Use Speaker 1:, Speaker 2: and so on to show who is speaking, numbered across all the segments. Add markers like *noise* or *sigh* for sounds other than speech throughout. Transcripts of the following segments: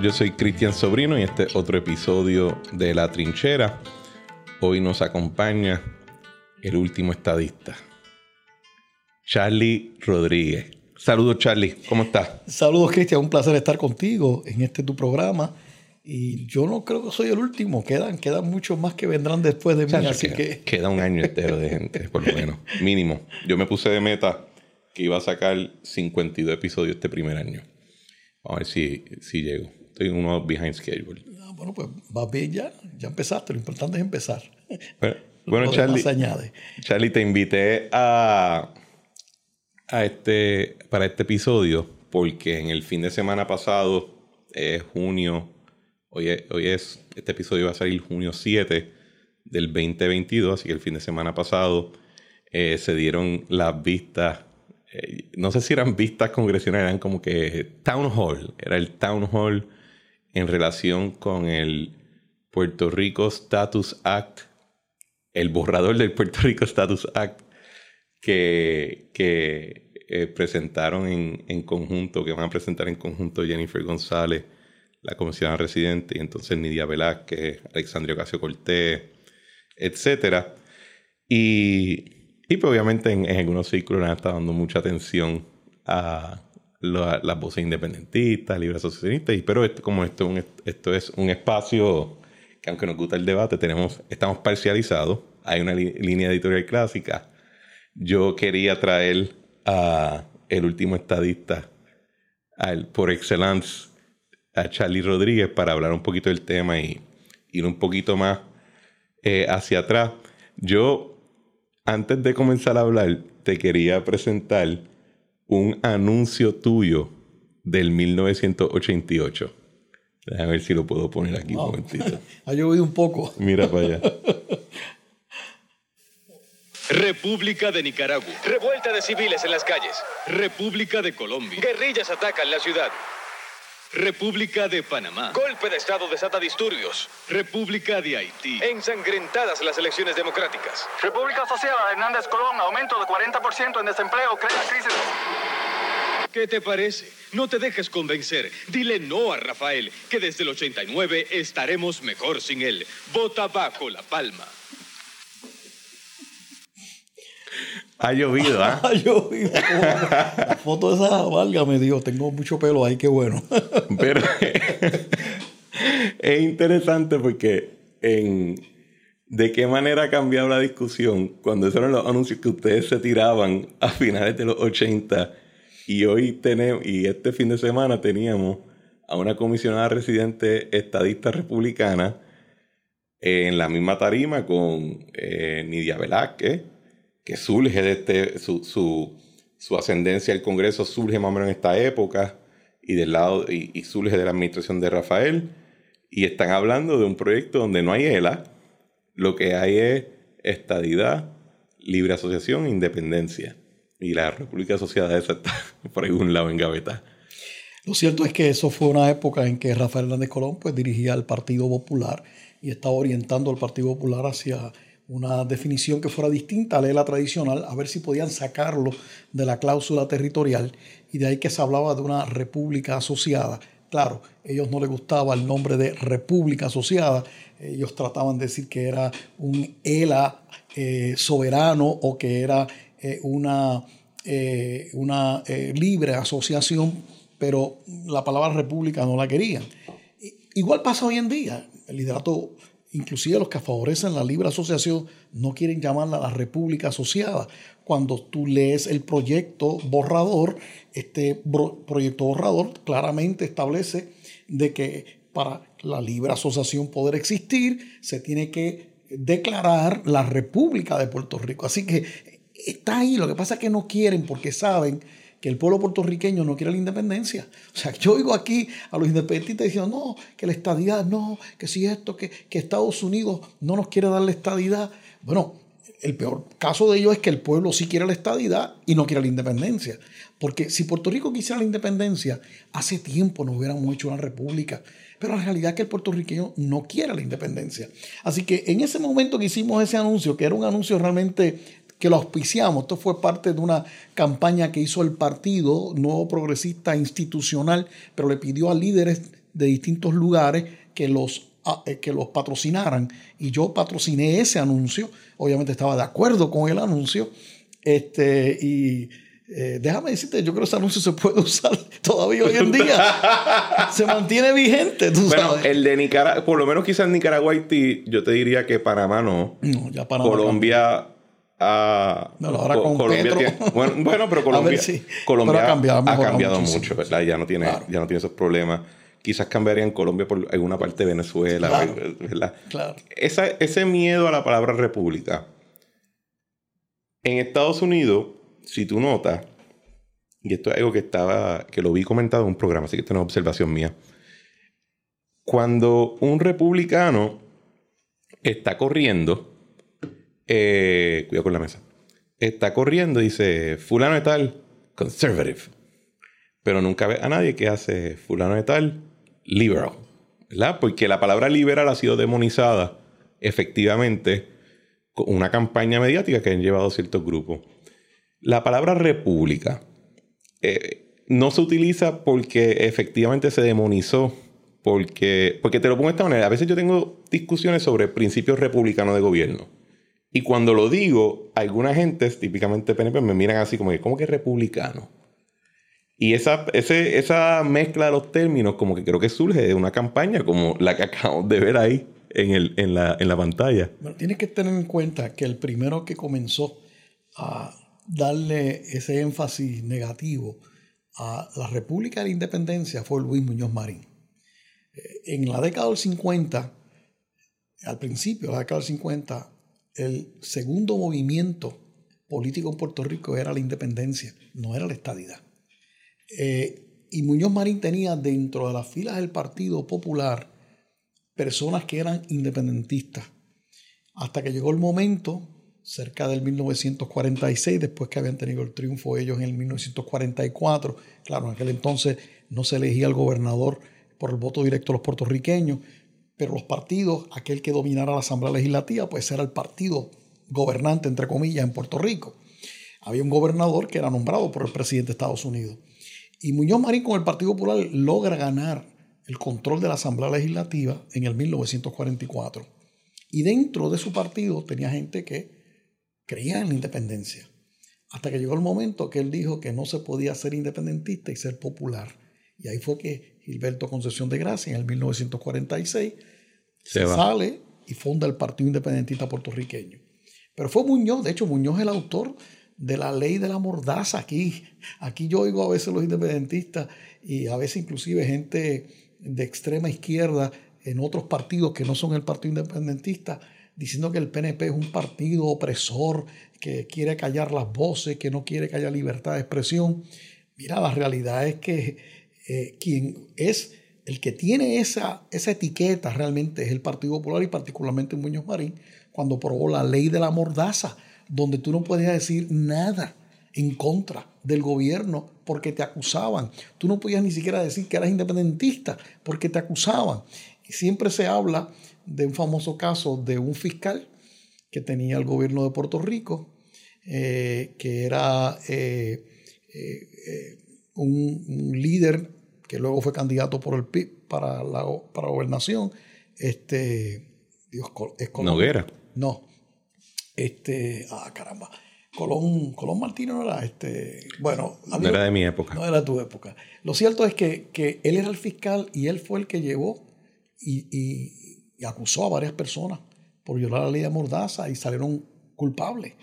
Speaker 1: Yo soy Cristian Sobrino y este es otro episodio de La Trinchera. Hoy nos acompaña el último estadista, Charlie Rodríguez. Saludos, Charlie, ¿cómo estás?
Speaker 2: Saludos, Cristian, un placer estar contigo en este tu programa. Y yo no creo que soy el último, quedan, quedan muchos más que vendrán después de mí, así
Speaker 1: queda,
Speaker 2: que...
Speaker 1: Queda un año entero de gente, por lo menos, mínimo. Yo me puse de meta que iba a sacar 52 episodios este primer año. Vamos a ver si, si llego. Estoy en uno behind schedule.
Speaker 2: Ah, bueno, pues vas bien ya, ya empezaste, lo importante es empezar.
Speaker 1: Bueno, *laughs* bueno Charlie,
Speaker 2: añade.
Speaker 1: Charlie, te invité a, a este, para este episodio porque en el fin de semana pasado, es junio, hoy es, hoy es, este episodio va a salir junio 7 del 2022, así que el fin de semana pasado eh, se dieron las vistas eh, no sé si eran vistas congresionales, eran como que town hall, era el town hall en relación con el Puerto Rico Status Act, el borrador del Puerto *laughs* Rico Status Act que, que eh, presentaron en, en, conjunto, que van a presentar en conjunto Jennifer González, la comisionada residente, y entonces Nidia Velázquez, Alexandria Ocasio Cortés, etcétera. Y y pues obviamente en, en algunos círculos han estado dando mucha atención a las voces independentistas, libre asociacionistas, pero esto, como esto, un, esto es un espacio que aunque nos gusta el debate, tenemos, estamos parcializados, hay una línea editorial clásica. Yo quería traer a el último estadista, por excelencia, a Charlie Rodríguez para hablar un poquito del tema y ir un poquito más eh, hacia atrás. Yo antes de comenzar a hablar, te quería presentar un anuncio tuyo del 1988. Déjame ver si lo puedo poner aquí un momentito. *laughs*
Speaker 2: ha llovido un poco.
Speaker 1: Mira para allá. *laughs*
Speaker 3: República de Nicaragua. Revuelta de civiles en las calles. República de Colombia. Guerrillas atacan la ciudad. República de Panamá. Golpe de Estado desata disturbios. República de Haití. Ensangrentadas las elecciones democráticas.
Speaker 4: República Asociada Hernández Colón, aumento de 40% en desempleo, crea crisis.
Speaker 3: ¿Qué te parece? No te dejes convencer. Dile no a Rafael, que desde el 89 estaremos mejor sin él. Vota bajo la palma.
Speaker 1: Ha llovido, ¿ah? *laughs*
Speaker 2: ha llovido. La foto de esa valga me dijo, tengo mucho pelo ahí, qué bueno. *laughs*
Speaker 1: Pero es interesante porque en de qué manera ha cambiado la discusión cuando esos eran los anuncios que ustedes se tiraban a finales de los 80 y hoy tenemos, y este fin de semana teníamos a una comisionada residente estadista republicana en la misma tarima con eh, Nidia Velázquez, que surge de este, su, su, su, ascendencia al Congreso surge más o menos en esta época y del lado y, surge de la administración de Rafael y están hablando de un proyecto donde no hay ELA, lo que hay es estadidad, libre asociación e independencia. Y la República Asociada esa está *laughs* por algún lado en gaveta.
Speaker 2: Lo cierto es que eso fue una época en que Rafael Hernández Colón pues, dirigía al Partido Popular y estaba orientando al Partido Popular hacia una definición que fuera distinta a la tradicional, a ver si podían sacarlo de la cláusula territorial y de ahí que se hablaba de una república asociada. Claro, ellos no les gustaba el nombre de república asociada, ellos trataban de decir que era un ELA eh, soberano o que era eh, una, eh, una libre asociación, pero la palabra república no la querían. Igual pasa hoy en día, el liderato inclusive los que favorecen la libre asociación no quieren llamarla la república asociada. Cuando tú lees el proyecto borrador, este proyecto borrador claramente establece de que para la libre asociación poder existir se tiene que declarar la República de Puerto Rico. Así que está ahí, lo que pasa es que no quieren porque saben que el pueblo puertorriqueño no quiere la independencia. O sea, yo oigo aquí a los independentistas diciendo, no, que la estadidad, no, que si esto, que, que Estados Unidos no nos quiere dar la estadidad. Bueno, el peor caso de ello es que el pueblo sí quiere la estadidad y no quiere la independencia. Porque si Puerto Rico quisiera la independencia, hace tiempo nos hubiéramos hecho una república. Pero la realidad es que el puertorriqueño no quiere la independencia. Así que en ese momento que hicimos ese anuncio, que era un anuncio realmente que lo auspiciamos. Esto fue parte de una campaña que hizo el partido Nuevo Progresista Institucional, pero le pidió a líderes de distintos lugares que los, ah, eh, que los patrocinaran. Y yo patrociné ese anuncio. Obviamente estaba de acuerdo con el anuncio. Este, y eh, déjame decirte, yo creo que ese anuncio se puede *laughs* usar todavía hoy en día. *laughs* se mantiene vigente, tú
Speaker 1: Bueno,
Speaker 2: sabes.
Speaker 1: el de Nicaragua, por lo menos quizás Nicaragua, Haití, yo te diría que Panamá no.
Speaker 2: No, ya Panamá
Speaker 1: Colombia. Ah,
Speaker 2: Bueno, ahora
Speaker 1: Co-
Speaker 2: con
Speaker 1: Colombia
Speaker 2: Petro.
Speaker 1: tiene- bueno, bueno, pero *laughs* Colombia,
Speaker 2: ver si-
Speaker 1: Colombia
Speaker 2: pero ha cambiado, ha
Speaker 1: mucho, ¿verdad? Ya no tiene,
Speaker 2: Claro.
Speaker 1: ya no tiene esos problemas. Quizás cambiaría en Colombia por alguna parte de Venezuela,
Speaker 2: Claro.
Speaker 1: ¿verdad?
Speaker 2: Claro.
Speaker 1: Esa- ese miedo a la palabra república. En Estados Unidos, si tú notas, y esto es algo que estaba, que lo vi comentado en un programa, así que esto no es observación mía. Cuando un republicano está corriendo, eh, cuidado con la mesa, está corriendo y dice, fulano de tal, conservative. Pero nunca ve a nadie que hace fulano de tal, liberal. ¿Verdad? Porque la palabra liberal ha sido demonizada efectivamente con una campaña mediática que han llevado ciertos grupos. La palabra república eh, no se utiliza porque efectivamente se demonizó. Porque, porque te lo pongo de esta manera. A veces yo tengo discusiones sobre principios republicanos de gobierno. Y cuando lo digo, alguna gente, típicamente PNP, me miran así como que, ¿cómo que republicano? Y esa, ese- esa mezcla de los términos como que creo que surge de una campaña como la que *laughs* acabamos de ver ahí en, el, en, la, en la pantalla.
Speaker 2: Bueno, tienes que tener en cuenta que el primero que comenzó a darle ese énfasis negativo a la República de la Independencia fue Luis Muñoz Marín. Eh, En la década del 50, al principio de la década del 50, el segundo movimiento político en Puerto Rico era la independencia, no era la estadidad. Eh, y Muñoz Marín tenía dentro de las filas del Partido Popular personas que eran independentistas. Hasta que llegó el momento, cerca del 1946, después que habían tenido el triunfo ellos en el 1944, claro, en aquel entonces no se elegía al gobernador por el voto directo de los puertorriqueños, pero los partidos, aquel que dominara la Asamblea Legislativa, pues era el partido gobernante, entre comillas, en Puerto Rico. Había un gobernador que era nombrado por el presidente de Estados Unidos. Y Muñoz Marín con el Partido Popular logra ganar el control de la Asamblea Legislativa en el 1944. Y dentro de su partido tenía gente que creía en la independencia. Hasta que llegó el momento que él dijo que no se podía ser independentista y ser popular. Y ahí fue que Gilberto Concepción de Gracia en el 1946
Speaker 1: Se
Speaker 2: sale y funda el Partido Independentista Puertorriqueño. Pero fue Muñoz, de hecho Muñoz es el autor de la ley de la mordaza aquí. Aquí yo oigo a veces los independentistas y a veces inclusive gente de extrema izquierda en otros partidos que no son el Partido Independentista diciendo que el PNP es un partido opresor, que quiere callar las voces, que no quiere que haya libertad de expresión. Mira, la realidad es que eh, quien es el que tiene esa, esa etiqueta realmente es el Partido Popular y particularmente Muñoz Marín, cuando aprobó la ley de la mordaza, donde tú no podías decir nada en contra del gobierno porque te acusaban. Tú no podías ni siquiera decir que eras independentista porque te acusaban. Siempre se habla de un famoso caso de un fiscal que tenía el gobierno de Puerto Rico, eh, que era eh, un, un líder que luego fue candidato por el PIB para la para gobernación. Este, Dios, es Colón.
Speaker 1: Noguera.
Speaker 2: No. Este, ah, caramba. Colón, Colón Martínez no era este. Bueno,
Speaker 1: No era de mi época.
Speaker 2: no era tu época. Lo cierto es que, que él era el fiscal y él fue el que llevó y, y- y acusó a varias personas por violar la ley de Mordaza y salieron culpables.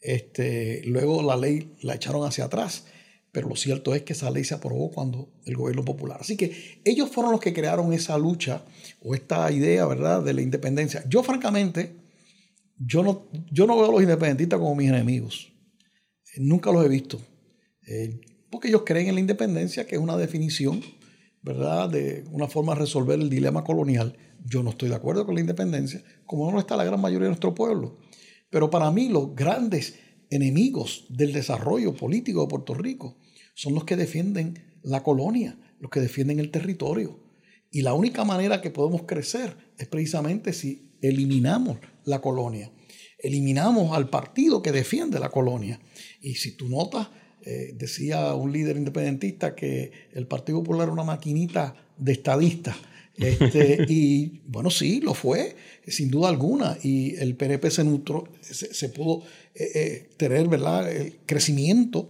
Speaker 2: Este, luego la ley la echaron hacia atrás, pero lo cierto es que esa ley se aprobó cuando el gobierno popular. Así que ellos fueron los que crearon esa lucha o esta idea, ¿verdad?, de la independencia. Yo, francamente, yo no, yo no veo a los independentistas como mis enemigos. Eh, Nunca los he visto. Eh, porque ellos creen en la independencia, que es una definición, ¿verdad?, de una forma de resolver el dilema colonial. Yo no estoy de acuerdo con la independencia, como no está la gran mayoría de nuestro pueblo. Pero para mí los grandes enemigos del desarrollo político de Puerto Rico son los que defienden la colonia, los que defienden el territorio. Y la única manera que podemos crecer es precisamente si eliminamos la colonia, eliminamos al partido que defiende la colonia. Y si tú notas, Eh, decía un líder independentista que el Partido Popular era una maquinita de estadistas. Este, *laughs* y bueno, sí, lo fue, sin duda alguna. Y el PNP se, nutró, se, pudo eh, eh, tener ¿verdad? el crecimiento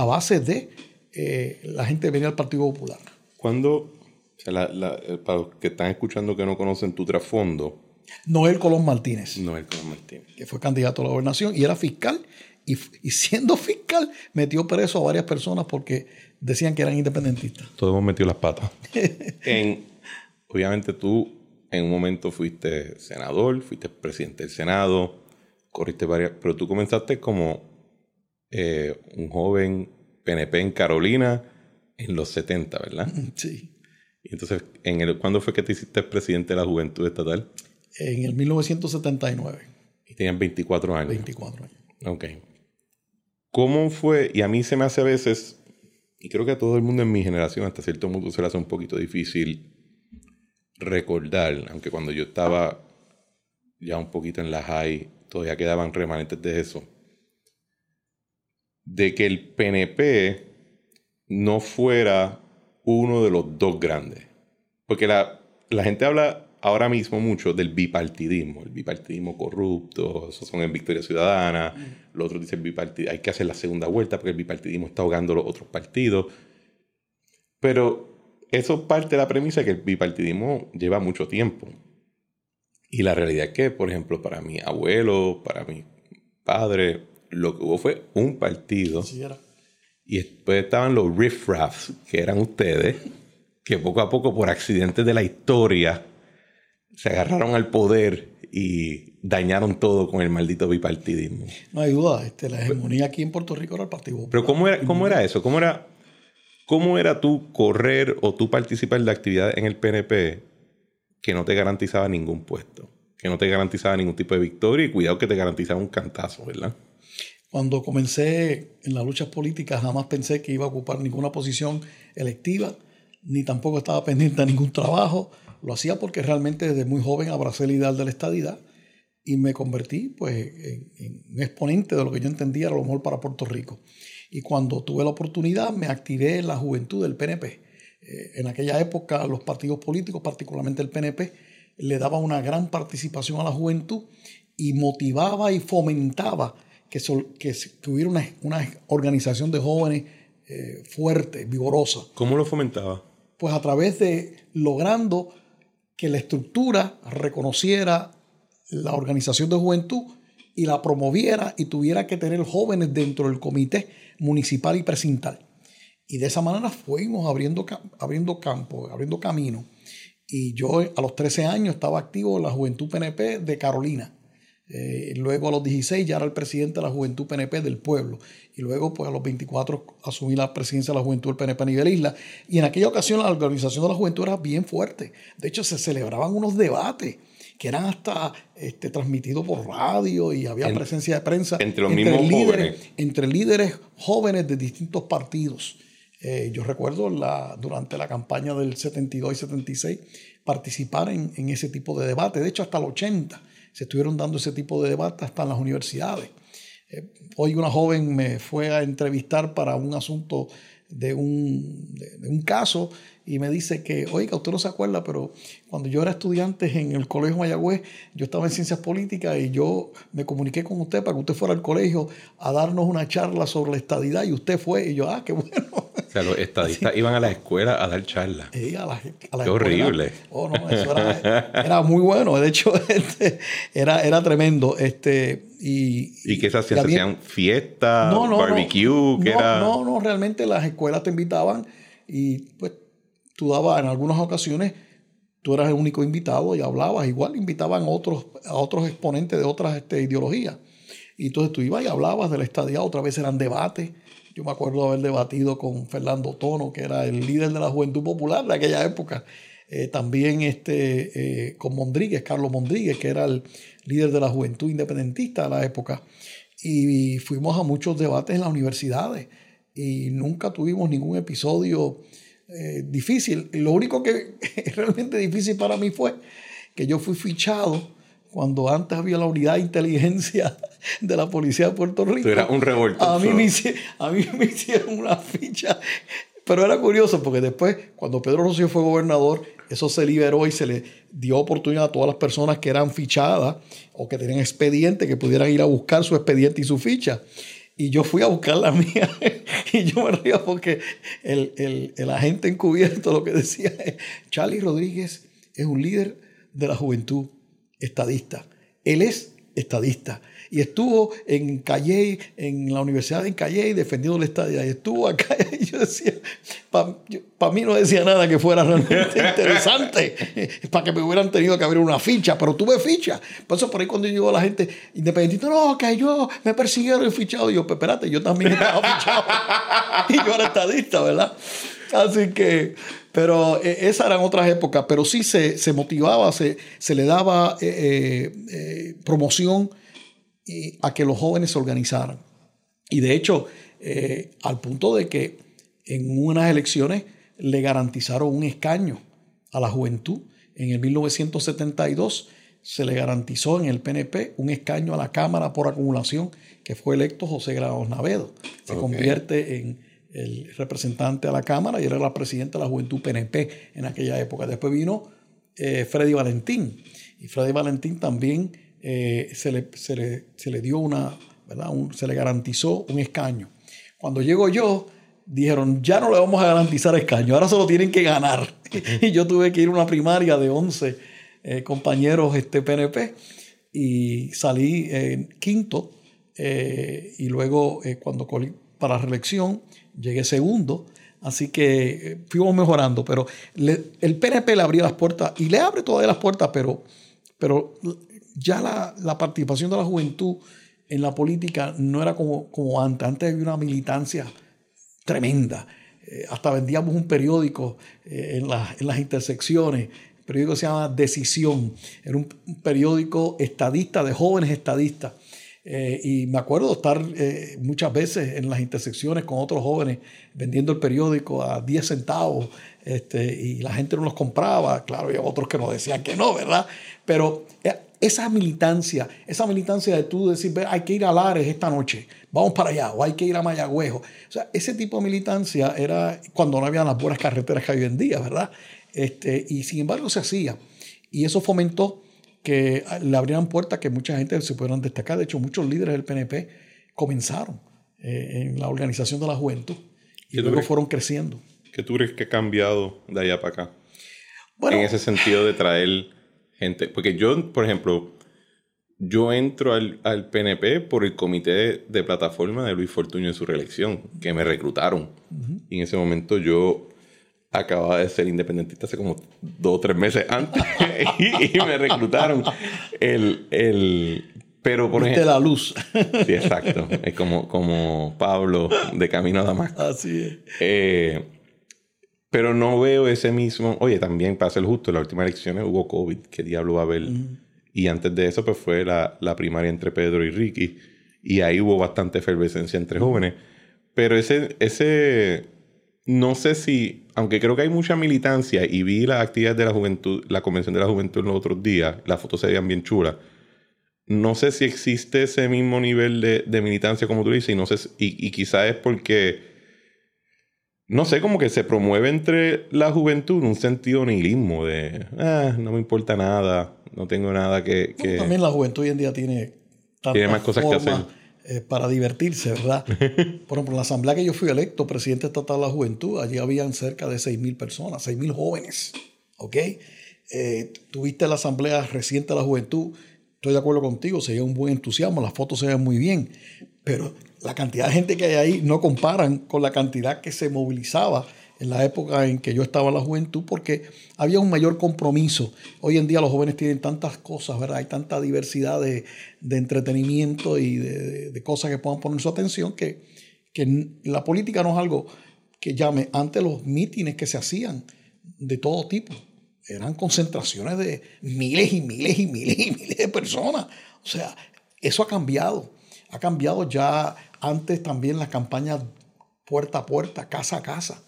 Speaker 2: a base de la gente venía al Partido Popular.
Speaker 1: Cuando, para los que están escuchando que no conocen tu trasfondo,
Speaker 2: Noel Colón Martínez.
Speaker 1: Noel Colón Martínez.
Speaker 2: Que fue candidato a la gobernación y era fiscal. Y, siendo fiscal, metió preso a varias personas porque decían que eran independentistas.
Speaker 1: Todos hemos metido las patas. *laughs* en, obviamente tú en un momento fuiste senador, fuiste presidente del Senado, corriste varias, pero tú comenzaste como eh, un joven PNP en Carolina en los 70, ¿verdad? *laughs*
Speaker 2: Sí.
Speaker 1: Y entonces, en el, ¿cuándo fue que te hiciste presidente de la Juventud Estatal?
Speaker 2: en el 1979.
Speaker 1: Y tenían 24 años.
Speaker 2: 24 años.
Speaker 1: Ok. ¿Cómo fue? Y a mí se me hace a veces, y creo que a todo el mundo en mi generación, hasta cierto punto, se le hace un poquito difícil recordar, aunque cuando yo estaba ya un poquito en la high, todavía quedaban remanentes de eso, de que el PNP no fuera uno de los dos grandes. Porque la, la gente habla ahora mismo mucho del bipartidismo, el bipartidismo corrupto, esos son en Victoria Ciudadana, los otros dicen bipartidismo, hay que hacer la segunda vuelta porque el bipartidismo está ahogando los otros partidos. Pero eso parte de la premisa que el bipartidismo lleva mucho tiempo. Y la realidad es que, por ejemplo, para mi abuelo, para mi padre, lo que hubo fue un partido. Y después estaban los riffraffs, que eran ustedes, que poco a poco, por accidentes de la historia, se agarraron al poder y dañaron todo con el maldito bipartidismo.
Speaker 2: No hay duda, este, la hegemonía aquí en Puerto Rico era el Partido Popular.
Speaker 1: Pero ¿cómo era, cómo era eso? ¿Cómo era, ¿Cómo era tú correr o tú participar de actividad en el PNP que no te garantizaba ningún puesto? Que no te garantizaba ningún tipo de victoria y cuidado que te garantizaba un cantazo, ¿verdad?
Speaker 2: Cuando comencé en las luchas políticas jamás pensé que iba a ocupar ninguna posición electiva, ni tampoco estaba pendiente de ningún trabajo lo hacía porque realmente desde muy joven abracé el ideal de la estadidad y me convertí pues, en, exponente de lo que yo entendía era lo mejor para Puerto Rico. Y cuando tuve la oportunidad me activé en la juventud del PNP. Eh, en aquella época los partidos políticos, particularmente el PNP, le daba una gran participación a la juventud y motivaba y fomentaba que, que, hubiera una, organización de jóvenes eh, fuerte, vigorosa.
Speaker 1: ¿Cómo lo fomentaba?
Speaker 2: Pues a través de logrando que la estructura reconociera la organización de juventud y la promoviera y tuviera que tener jóvenes dentro del comité municipal y precintal. Y de esa manera fuimos abriendo, abriendo campo, abriendo camino. Y yo a los 13 años estaba activo en la Juventud PNP de Carolina. Eh, luego a los 16 ya era el presidente de la Juventud PNP del pueblo. Y luego pues a los 24 asumí la presidencia de la Juventud del PNP a nivel isla. Y en aquella ocasión la organización de la Juventud era bien fuerte. De hecho se celebraban unos debates que eran hasta este, transmitidos por radio y había presencia de prensa
Speaker 1: entre los mismos
Speaker 2: líderes,
Speaker 1: jóvenes.
Speaker 2: entre líderes jóvenes de distintos partidos. Eh, yo recuerdo la, durante la campaña del 72 y 76 participar en, en ese tipo de debate, de hecho hasta el 80 se estuvieron dando ese tipo de debates hasta en las universidades. Eh, hoy una joven me fue a entrevistar para un asunto de un, de un caso y me dice que, oiga, usted no se acuerda, pero cuando yo era estudiante en el Colegio Mayagüez, yo estaba en Ciencias Políticas y yo me comuniqué con usted para que usted fuera al colegio a darnos una charla sobre la estadidad y usted fue y yo, ah, qué *laughs* bueno.
Speaker 1: O sea, los estadistas iban a la escuela a dar charlas.
Speaker 2: Sí, a la,
Speaker 1: qué horrible.
Speaker 2: Oh, no, eso era, muy bueno. De hecho, *laughs* este, era, era tremendo. Este, y,
Speaker 1: ¿Y qué se hacían? ¿Se hacían fiestas, barbecue? ¿qué era?
Speaker 2: no, no, realmente las escuelas te invitaban y pues tú dabas en algunas ocasiones, tú eras el único invitado y hablabas, igual invitaban a otros, a otros exponentes de otras este, ideologías. Y entonces tú ibas y hablabas de la estadía, otra vez eran debates. Yo me acuerdo haber debatido con Fernando Tono, que era el líder de la Juventud Popular de aquella época. Eh, también este, eh, con Mondríguez, Carlos Mondríguez, que era el líder de la Juventud Independentista de la época. Y fuimos a muchos debates en las universidades y nunca tuvimos ningún episodio eh, difícil. Lo único que *laughs* realmente difícil para mí fue que yo fui fichado cuando antes había la unidad de inteligencia de la policía de Puerto Rico.
Speaker 1: Tú eras un revoltoso.
Speaker 2: A mí, me hicieron, a mí me hicieron una ficha. Pero era curioso porque después, cuando Pedro Rosselló fue gobernador, eso se liberó y se le dio oportunidad a todas las personas que eran fichadas o que tenían expediente que pudieran ir a buscar su expediente y su ficha. Y yo fui a buscar la mía *laughs* y yo me río porque el, el, el agente encubierto lo que decía es, Charlie Rodríguez es un líder de la juventud estadista. Él es estadista. Y estuvo en Calle, en la Universidad de Calle, defendiendo la estadía. Y estuvo acá *laughs* y yo decía, para mí no decía nada que fuera realmente *laughs* interesante, para que me hubieran tenido que abrir una ficha, pero tuve ficha. Por eso por ahí cuando llegó la gente independiente, no, que yo me persiguieron y fichado. Y yo, espérate, yo también estaba fichado. *laughs* y yo era estadista, ¿verdad? Así que, pero eh, esas eran otras épocas, pero sí se, se motivaba, se, se, le daba eh, eh, promoción a que los jóvenes se organizaran. Y de hecho, al punto de que en unas elecciones le garantizaron un escaño a la juventud. En el 1972 se le garantizó en el PNP un escaño a la Cámara por acumulación, que fue electo José Grados Navedo. Se convierte en el representante a la Cámara y era la presidenta de la Juventud PNP en aquella época. Después vino eh, Freddy Valentín y Freddy Valentín también eh, se, le, se, le, se, le, dio una, ¿verdad? se le garantizó un escaño. Cuando llego yo, dijeron, ya no le vamos a garantizar escaño, ahora solo tienen que ganar. *laughs* y yo tuve que ir a una primaria de 11 eh, compañeros este, PNP y salí en quinto y luego cuando para reelección llegué segundo, así que eh, fuimos mejorando, pero el PNP le abrió las puertas y le abre todavía las puertas, pero, pero ya la, participación de la juventud en la política no era como, como antes, antes había una militancia tremenda. Eh, hasta vendíamos un periódico eh, en, en, las intersecciones, el periódico se llama Decisión, era un periódico estadista, de jóvenes estadistas. Eh, y me acuerdo estar eh, muchas veces en las intersecciones con otros jóvenes vendiendo el periódico a 10 centavos este, y la gente no los compraba. Claro, había otros que nos decían que no, ¿verdad? Pero eh, esa militancia, esa militancia de tú decir, hay que ir a Lares esta noche, vamos para allá, o hay que ir a Mayagüejo. O sea, ese tipo de militancia era cuando no había las buenas carreteras que hay hoy en día, ¿verdad? Este, y sin embargo se hacía. Y eso fomentó que le abrieran puertas que mucha gente se pudieran destacar. De hecho, muchos líderes del PNP comenzaron eh, en la organización de la juventud y luego fueron creciendo.
Speaker 1: ¿Qué tú crees que ha cambiado de allá para acá? Bueno, en ese sentido de traer gente. Porque yo, por ejemplo, yo entro al, al PNP por el comité de, plataforma de Luis Fortuño en su reelección, que me reclutaron. Y en ese momento yo acababa de ser independentista hace como dos o tres meses antes *laughs* y, me reclutaron. El, el, pero por ejemplo.
Speaker 2: la luz.
Speaker 1: sí, exacto. Es como, como Pablo de Camino a Damasco.
Speaker 2: Así es.
Speaker 1: Eh, pero no veo ese mismo. Oye, también para ser justo, en las últimas elecciones hubo COVID. ¿Qué diablo va a haber? Y antes de eso, pues fue la, la primaria entre Pedro y Ricky. Y ahí hubo bastante efervescencia entre jóvenes. Pero ese, ese no sé si, aunque creo que hay mucha militancia y vi las actividades de la juventud, la convención de la juventud en los otros días, las fotos se veían bien chulas. No sé si existe ese mismo nivel de, militancia como tú dices, y no sé, y, y quizás es porque, no sé, como que se promueve entre la juventud un sentido nihilismo de, ah, no me importa nada, no tengo nada que...
Speaker 2: también la juventud hoy en día tiene,
Speaker 1: tiene más cosas que hacer
Speaker 2: eh, para divertirse, ¿verdad? *laughs* Por ejemplo, en la asamblea que yo fui electo, presidente estatal de la juventud, allí habían cerca de 6.000 personas, 6.000 jóvenes, ¿ok? Eh, tuviste la asamblea reciente de la juventud, estoy de acuerdo contigo, se veía un buen entusiasmo, las fotos se ven muy bien, pero la cantidad de gente que hay ahí no comparan con la cantidad que se movilizaba en la época en que yo estaba en la juventud, porque había un mayor compromiso. Hoy en día los jóvenes tienen tantas cosas, ¿verdad? Hay tanta diversidad de, entretenimiento y de, cosas que puedan poner su atención que, que la política no es algo que llame. Antes los mítines que se hacían de todo tipo eran concentraciones de miles y miles y miles y miles de personas. O sea, eso ha cambiado. Ha cambiado ya antes también las campañas puerta a puerta, casa a casa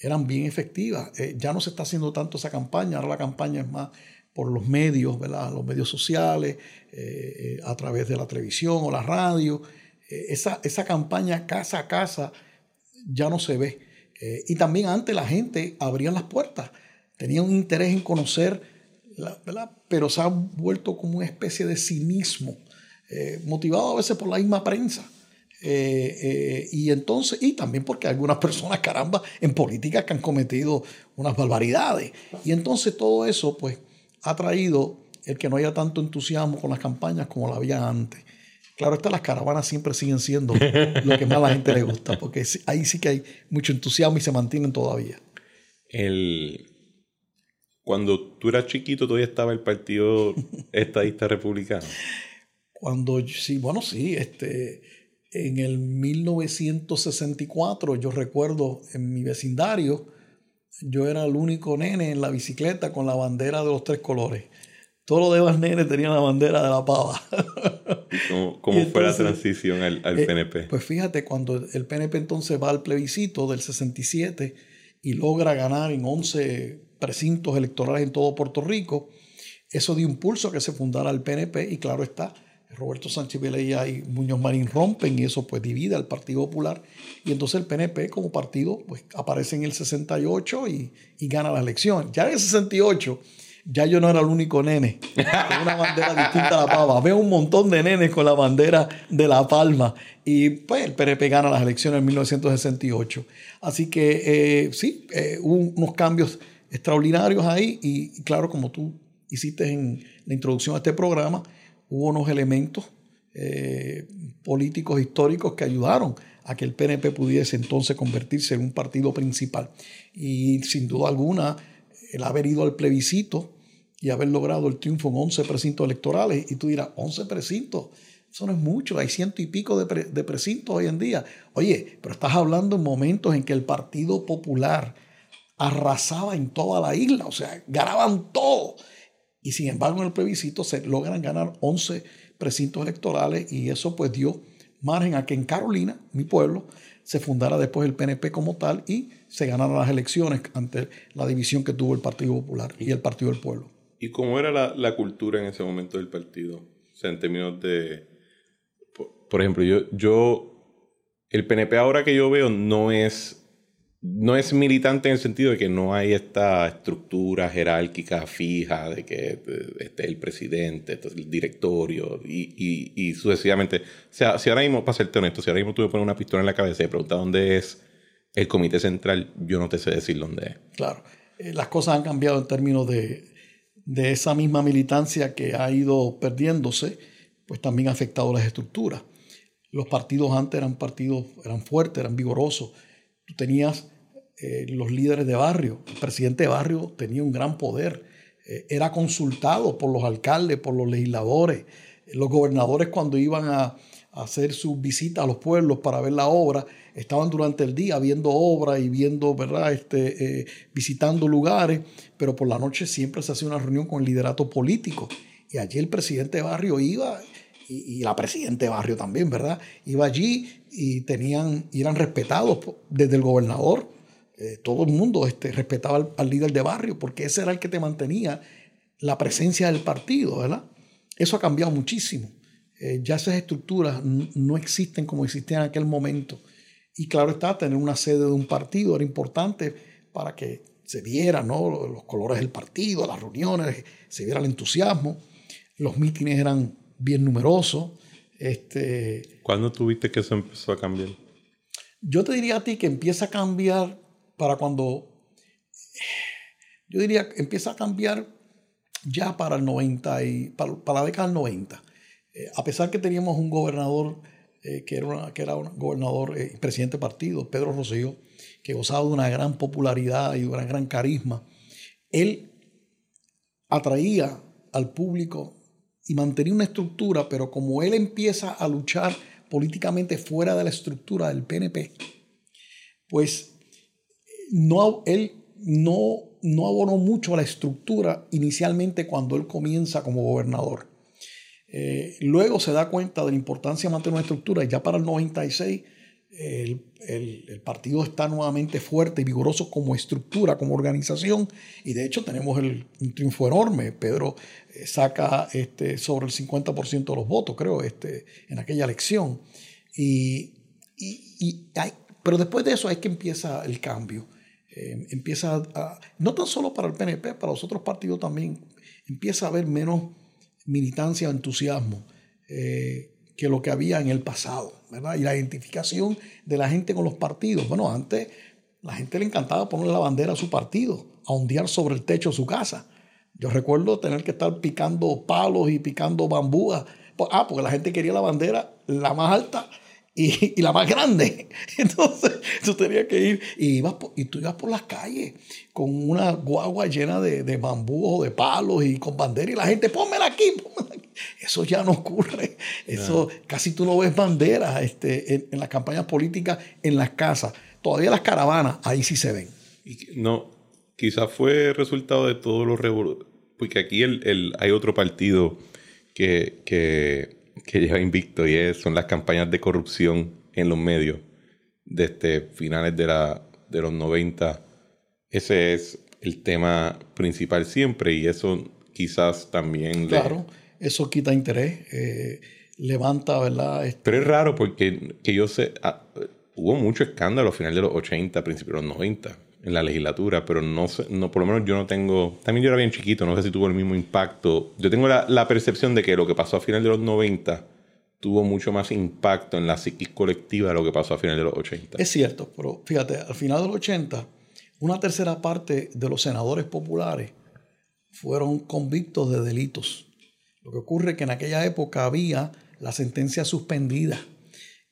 Speaker 2: eran bien efectivas. Eh, ya no se está haciendo tanto esa campaña, ahora la campaña es más por los medios, los medios sociales, eh, a través de la televisión o la radio. esa, esa campaña casa a casa ya no se ve. y también antes la gente abría las puertas, tenía un interés en conocer, pero se ha vuelto como una especie de cinismo, motivado a veces por la misma prensa. Eh, eh, y entonces, y también porque hay algunas personas, caramba, en política que han cometido unas barbaridades. Y entonces todo eso, pues, ha traído el que no haya tanto entusiasmo con las campañas como la había antes. Claro está, las caravanas siempre siguen siendo lo que más a la gente le gusta, porque ahí sí que hay mucho entusiasmo y se mantienen todavía.
Speaker 1: El... Cuando tú eras chiquito, todavía estaba el Partido Estadista Republicano.
Speaker 2: Cuando, sí, bueno, sí, este, en el 1964, yo recuerdo en mi vecindario, yo era el único nene en la bicicleta con la bandera de los tres colores. Todos los demás nenes tenían la bandera de la pava. *laughs*
Speaker 1: ¿Cómo, fue la transición al, PNP?
Speaker 2: Eh, pues fíjate, cuando el PNP entonces va al plebiscito del 67 y logra ganar en 11 precintos electorales en todo Puerto Rico, eso dio impulso a que se fundara el PNP y claro está, Roberto Sánchez Vilella y Muñoz Marín rompen y eso pues divide al Partido Popular y entonces el PNP como partido pues aparece en el 68 y, y gana la elección. Ya en el 68 ya yo no era el único nene con una bandera distinta a la pava. Veo un montón de nenes con la bandera de La Palma y pues el PNP gana las elecciones en 1968. Así que eh, sí, eh, hubo unos cambios extraordinarios ahí y claro, como tú hiciste en la introducción a este programa, hubo unos elementos eh, políticos históricos que ayudaron a que el PNP pudiese entonces convertirse en un partido principal. Y sin duda alguna, el haber ido al plebiscito y haber logrado el triunfo en 11 precintos electorales, y tú dirás, 11 precintos, eso no es mucho, hay ciento y pico de, precintos hoy en día. Oye, pero estás hablando en momentos en que el Partido Popular arrasaba en toda la isla, o sea, ganaban todo. Y sin embargo, en el plebiscito se logran ganar 11 precintos electorales y eso pues dio margen a que en Carolina, mi pueblo, se fundara después el PNP como tal y se ganaran las elecciones ante la división que tuvo el Partido Popular y el Partido del Pueblo.
Speaker 1: ¿Y cómo era la, cultura en ese momento del partido? O sea, en términos de... Por, ejemplo, yo, yo... El PNP ahora que yo veo no es no es militante en el sentido de que no hay esta estructura jerárquica fija de que esté el presidente, el directorio y, sucesivamente. O sea, si ahora mismo, para serte honesto, si ahora mismo tú me pones una pistola en la cabeza y preguntas dónde es el comité central, yo no te sé decir dónde es.
Speaker 2: Claro, eh, las cosas han cambiado en términos de, de esa misma militancia que ha ido perdiéndose, pues también ha afectado las estructuras. Los partidos antes eran partidos, eran fuertes, eran vigorosos. Tú tenías eh, los líderes de barrio. El presidente de barrio tenía un gran poder. Eh, era consultado por los alcaldes, por los legisladores. Los gobernadores cuando iban a, hacer sus visitas a los pueblos para ver la obra, estaban durante el día viendo obra y viendo, ¿verdad? Este, eh, visitando lugares, pero por la noche siempre se hacía una reunión con el liderato político. Y allí el presidente de barrio iba, y, la presidenta de barrio también, ¿verdad? Iba allí y tenían, y eran respetados desde el gobernador eh, todo el mundo este, respetaba al, líder de barrio porque ese era el que te mantenía la presencia del partido, ¿verdad? Eso ha cambiado muchísimo. Eh, ya esas estructuras no existen como existían en aquel momento. Y claro está, tener una sede de un partido era importante para que se viera ¿no? los colores del partido, las reuniones, se viera el entusiasmo. Los mítines eran bien numerosos. Este,
Speaker 1: ¿Cuándo tuviste que eso empezó a cambiar?
Speaker 2: Yo te diría a ti que empieza a cambiar para cuando, yo diría, empieza a cambiar ya para el 90 y para, la década del 90. Eh, a pesar que teníamos un gobernador eh, que, era que era un gobernador eh, presidente de partido, Pedro Rosselló, que gozaba de una gran popularidad y de una gran carisma, él atraía al público y mantenía una estructura, pero como él empieza a luchar políticamente fuera de la estructura del PNP, pues no, él no, no abonó mucho a la estructura inicialmente cuando él comienza como gobernador. Eh, luego se da cuenta de la importancia de mantener una estructura y ya para el 96 el, partido está nuevamente fuerte y vigoroso como estructura, como organización, y de hecho tenemos el, un triunfo enorme. Pedro eh, saca este, sobre el 50% de los votos, creo, este, en aquella elección. Y, pero después de eso es que empieza el cambio. Eh, empieza a, no tan solo para el PNP, para los otros partidos también, empieza a haber menos militancia o entusiasmo. Eh, que lo que había en el pasado, ¿verdad? Y la identificación de la gente con los partidos. Bueno, antes la gente le encantaba poner la bandera a su partido, a ondear sobre el techo de su casa. Yo recuerdo tener que estar picando palos y picando bambúas. Ah, porque la gente quería la bandera la más alta y, la más grande. *laughs* Entonces, tú tenías que ir y, ibas y tú ibas por las calles con una guagua llena de, de bambú o de palos y con bandera y la gente, pónmela aquí, pónmela aquí. Eso ya no ocurre. Eso casi tú no ves banderas este, en, en, las campañas políticas en las casas. Todavía las caravanas, ahí sí se ven.
Speaker 1: No, quizás fue resultado de todos los revolucionarios. Porque aquí el, el, hay otro partido que, que, que lleva invicto y es, son las campañas de corrupción en los medios desde finales de, la, de los 90. Ese es el tema principal siempre y eso quizás también...
Speaker 2: Claro eso quita interés, eh, levanta, ¿verdad?
Speaker 1: Este Pero es raro porque que yo sé, ah, hubo mucho escándalo a final de los 80, principios de los 90 en la legislatura, pero no no, por lo menos yo no tengo, también yo era bien chiquito, no sé si tuvo el mismo impacto. Yo tengo la, la percepción de que lo que pasó a final de los 90 tuvo mucho más impacto en la psiquis colectiva de lo que pasó a final de los 80.
Speaker 2: Es cierto, pero fíjate, al final de los 80, una tercera parte de los senadores populares fueron convictos de delitos lo que ocurre es que en aquella época había la sentencia suspendida.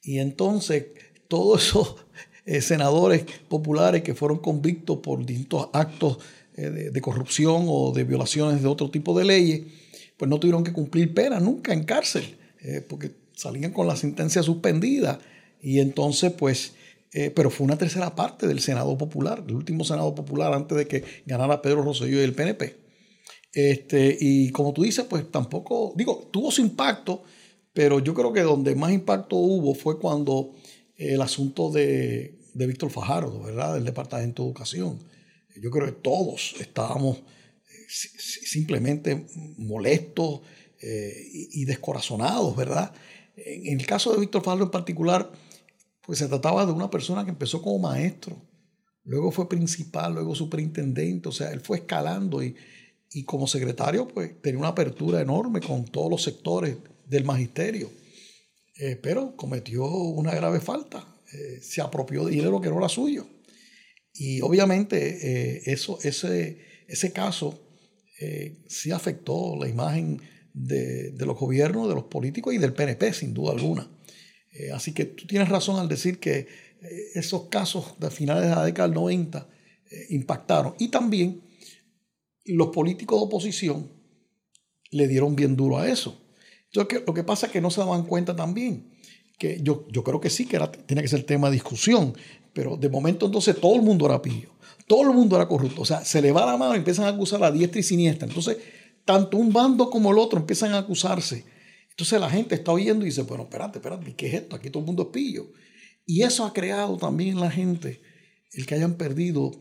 Speaker 2: Y entonces todos esos eh, senadores populares que fueron convictos por distintos actos eh, de, corrupción o de violaciones de otro tipo de leyes, pues no tuvieron que cumplir pena nunca en cárcel, eh, porque salían con la sentencia suspendida. Y entonces, pues, pero fue una tercera parte del Senado Popular, el último Senado Popular antes de que ganara Pedro Rosselló y el PNP. Este, y como tú dices, pues tampoco, digo, tuvo su impacto, pero yo creo que donde más impacto hubo fue cuando el asunto de, Víctor Fajardo, ¿verdad? Del Departamento de Educación. Yo creo que todos estábamos eh, simplemente molestos eh, y, descorazonados, ¿verdad? En, el caso de Víctor Fajardo en particular, pues se trataba de una persona que empezó como maestro, luego fue principal, luego superintendente, o sea, él fue escalando y, y como secretario, pues tenía una apertura enorme con todos los sectores del magisterio. Eh, pero cometió una grave falta. Eh, se apropió de dinero que no era suyo. Y obviamente eh, eso, ese, ese caso sí afectó la imagen de, de, los gobiernos, de los políticos y del PNP, sin duda alguna. así que tú tienes razón al decir que esos casos de finales de la década del 90 impactaron. Y también los políticos de oposición le dieron bien duro a eso. Entonces, lo que pasa es que no se daban cuenta también, que yo, yo creo que sí que era, tiene que ser tema de discusión, pero de momento entonces todo el mundo era pillo, todo el mundo era corrupto, o sea, se le va la mano y empiezan a acusar a diestra y siniestra. Entonces, tanto un bando como el otro empiezan a acusarse. Entonces la gente está oyendo y dice, bueno, espérate, espérate, ¿qué es esto? Aquí todo el mundo es pillo. Y eso ha creado también la gente el que hayan perdido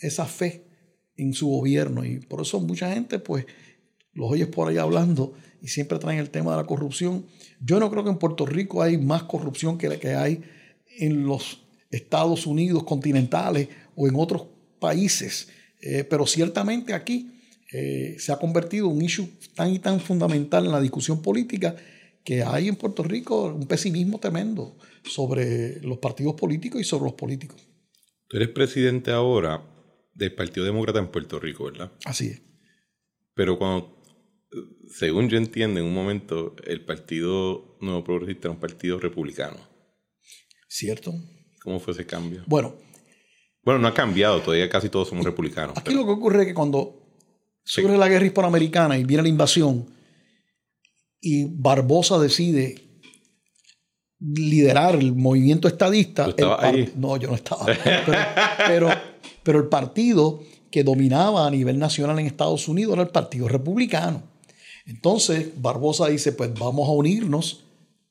Speaker 2: esa fe en su gobierno. Y por eso mucha gente, pues, los oyes por ahí hablando y siempre traen el tema de la corrupción. Yo no creo que en Puerto Rico hay más corrupción que la que hay en los Estados Unidos continentales o en otros países. Eh, pero ciertamente aquí eh, se ha convertido en un issue tan y tan fundamental en la discusión política que hay en Puerto Rico un pesimismo tremendo sobre los partidos políticos y sobre los políticos.
Speaker 1: Tú eres presidente ahora, del Partido Demócrata en Puerto Rico, ¿verdad?
Speaker 2: Así es.
Speaker 1: Pero cuando, según yo entiendo, en un momento el Partido Nuevo Progresista era un partido republicano.
Speaker 2: ¿Cierto?
Speaker 1: ¿Cómo fue ese cambio?
Speaker 2: Bueno.
Speaker 1: Bueno, no ha cambiado, todavía casi todos somos republicanos.
Speaker 2: Aquí lo que ocurre es que cuando surge la guerra hispanoamericana y viene la invasión y Barbosa decide liderar el movimiento estadista.
Speaker 1: ahí?
Speaker 2: No, yo no estaba. pero pero el partido que dominaba a nivel nacional en Estados Unidos era el Partido Republicano. Entonces Barbosa dice, pues vamos a unirnos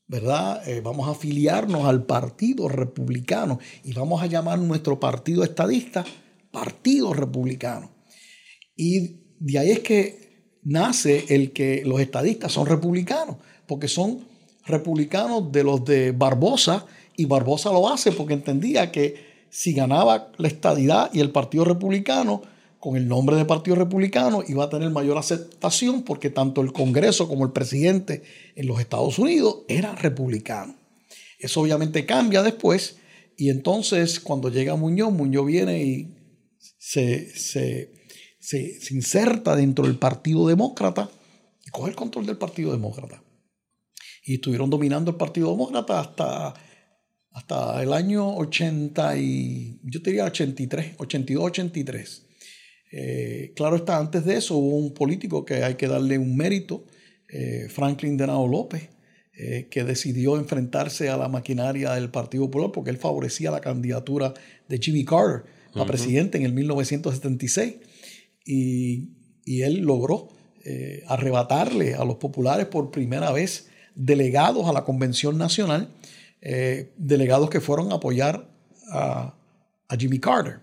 Speaker 2: ¿verdad? Eh, vamos a afiliarnos al Partido Republicano y vamos a llamar nuestro partido estadista Partido Republicano. Y de ahí es que nace el que los estadistas son republicanos, porque son republicanos de los de Barbosa, y Barbosa lo hace porque entendía que si ganaba la estadidad y el Partido Republicano, con el nombre de Partido Republicano, iba a tener mayor aceptación porque tanto el Congreso como el presidente en los Estados Unidos era republicano. Eso obviamente cambia después y entonces cuando llega Muñoz, Muñoz viene y se, se, se, se inserta dentro del Partido Demócrata y coge el control del Partido Demócrata y estuvieron dominando el Partido Demócrata hasta, hasta el año 80 y yo te diría 83, 82, 83. Claro está, antes de eso hubo un político que hay que darle un mérito, eh, Franklin Denao López, eh, que decidió enfrentarse a la maquinaria del Partido Popular porque él favorecía la candidatura de Jimmy Carter a presidente en el 1976 y, y él logró eh, arrebatarle a los populares por primera vez delegados a la Convención Nacional, eh, delegados que fueron a apoyar a, Jimmy Carter.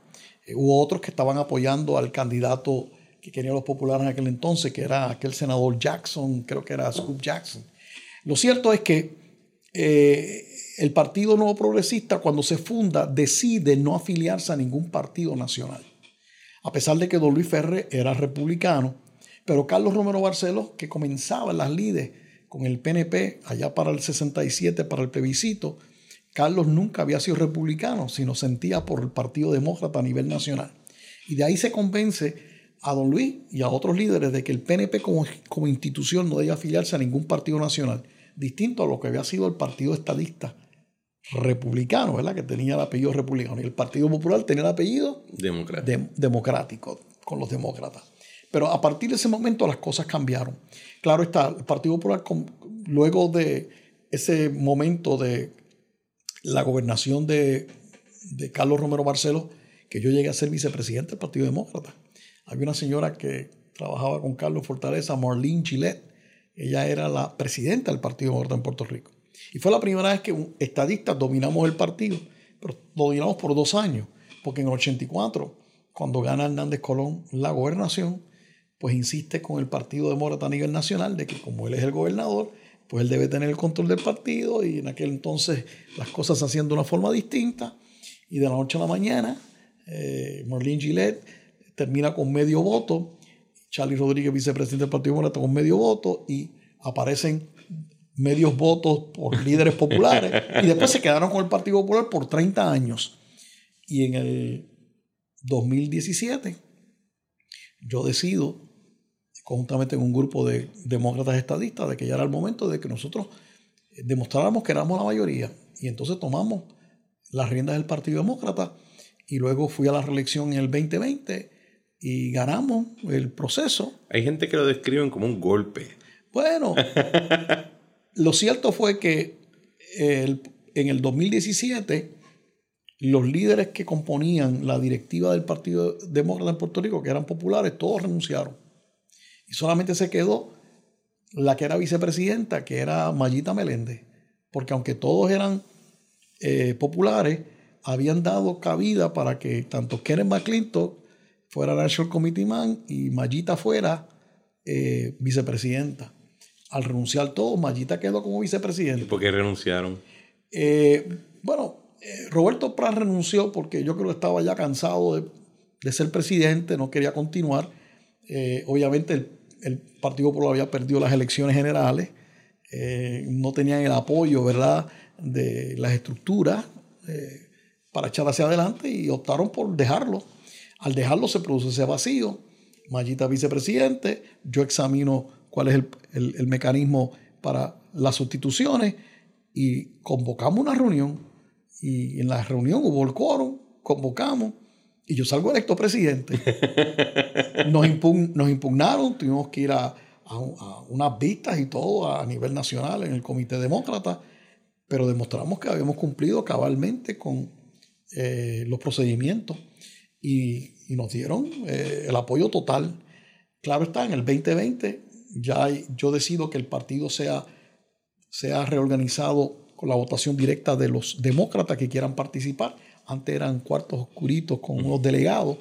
Speaker 2: Eh, hubo otros que estaban apoyando al candidato que querían los populares en aquel entonces, que era aquel senador Jackson, creo que era Scoop Jackson. Lo cierto es que eh, el Partido Nuevo Progresista, cuando se funda, decide no afiliarse a ningún partido nacional. A pesar de que Don Luis Ferre era republicano, pero Carlos Romero Barceló, que comenzaba en las lides con el PNP allá para el 67, para el plebiscito, Carlos nunca había sido republicano, sino sentía por el Partido Demócrata a nivel nacional. Y de ahí se convence a don Luis y a otros líderes de que el PNP como, como institución no debía afiliarse a ningún partido nacional, distinto a lo que había sido el Partido Estadista republicano, ¿verdad? que tenía el apellido republicano. Y el Partido Popular tenía el apellido democrático con los demócratas. Pero a partir de ese momento las cosas cambiaron. Claro está, el Partido Popular, luego de ese momento de la gobernación de, Carlos Romero Barceló, que yo llegué a ser vicepresidente del Partido Demócrata. Había una señora que trabajaba con Carlos Fortaleza, Marlene Gillette. Ella era la presidenta del Partido Demócrata en Puerto Rico. Y fue la primera vez que estadistas dominamos el partido, pero lo dominamos por dos años, porque en el 84, cuando gana Hernández Colón la gobernación, pues insiste con el Partido Demócrata a nivel nacional de que como él es el gobernador, pues él debe tener el control del partido y en aquel entonces las cosas se hacían de una forma distinta y de la noche a la mañana eh, Marlene Gillette termina con medio voto, Charlie Rodríguez, vicepresidente del Partido Demócrata, con medio voto y aparecen medios votos por *laughs* líderes populares y después se quedaron con el Partido Popular por 30 años. Y en el 2017 yo decido conjuntamente con un grupo de demócratas estadistas de que ya era el momento de que nosotros eh, demostráramos que éramos la mayoría. Y entonces tomamos las riendas del Partido Demócrata y luego fui a la reelección en el 2020 y ganamos el proceso.
Speaker 1: Hay gente que lo describen como un golpe.
Speaker 2: Bueno, *laughs* lo cierto fue que en el 2017 los líderes que componían la directiva del Partido Demócrata en Puerto Rico, que eran populares, todos renunciaron. Y solamente se quedó la que era vicepresidenta, que era Mayita Meléndez. Porque aunque todos eran eh, populares, habían dado cabida para que tanto Kenneth McClintock fuera National Committee Man y Mayita fuera eh, vicepresidenta. Al renunciar todos, Mayita quedó como vicepresidenta. ¿Y
Speaker 1: por qué renunciaron?
Speaker 2: Eh, bueno, Roberto Prat renunció porque yo creo que estaba ya cansado de, de ser presidente, no quería continuar. obviamente el el Partido Popular había perdido las elecciones generales, eh, no tenían el apoyo, ¿verdad?, de las estructuras eh, para echar hacia adelante y optaron por dejarlo. Al dejarlo se produce ese vacío. Mayita vicepresidente, yo examino cuál es el, el mecanismo para las sustituciones y convocamos una reunión. Y en la reunión hubo el quórum, convocamos y yo salgo electo presidente. Nos, impugnaron, tuvimos que ir a, unas vistas y todo a nivel nacional en el Comité Demócrata, pero demostramos que habíamos cumplido cabalmente con eh, los procedimientos y, nos dieron eh, el apoyo total. Claro está, en el 2020 ya yo decido que el partido sea se ha reorganizado con la votación directa de los demócratas que quieran participar. Antes eran cuartos oscuritos con unos delegados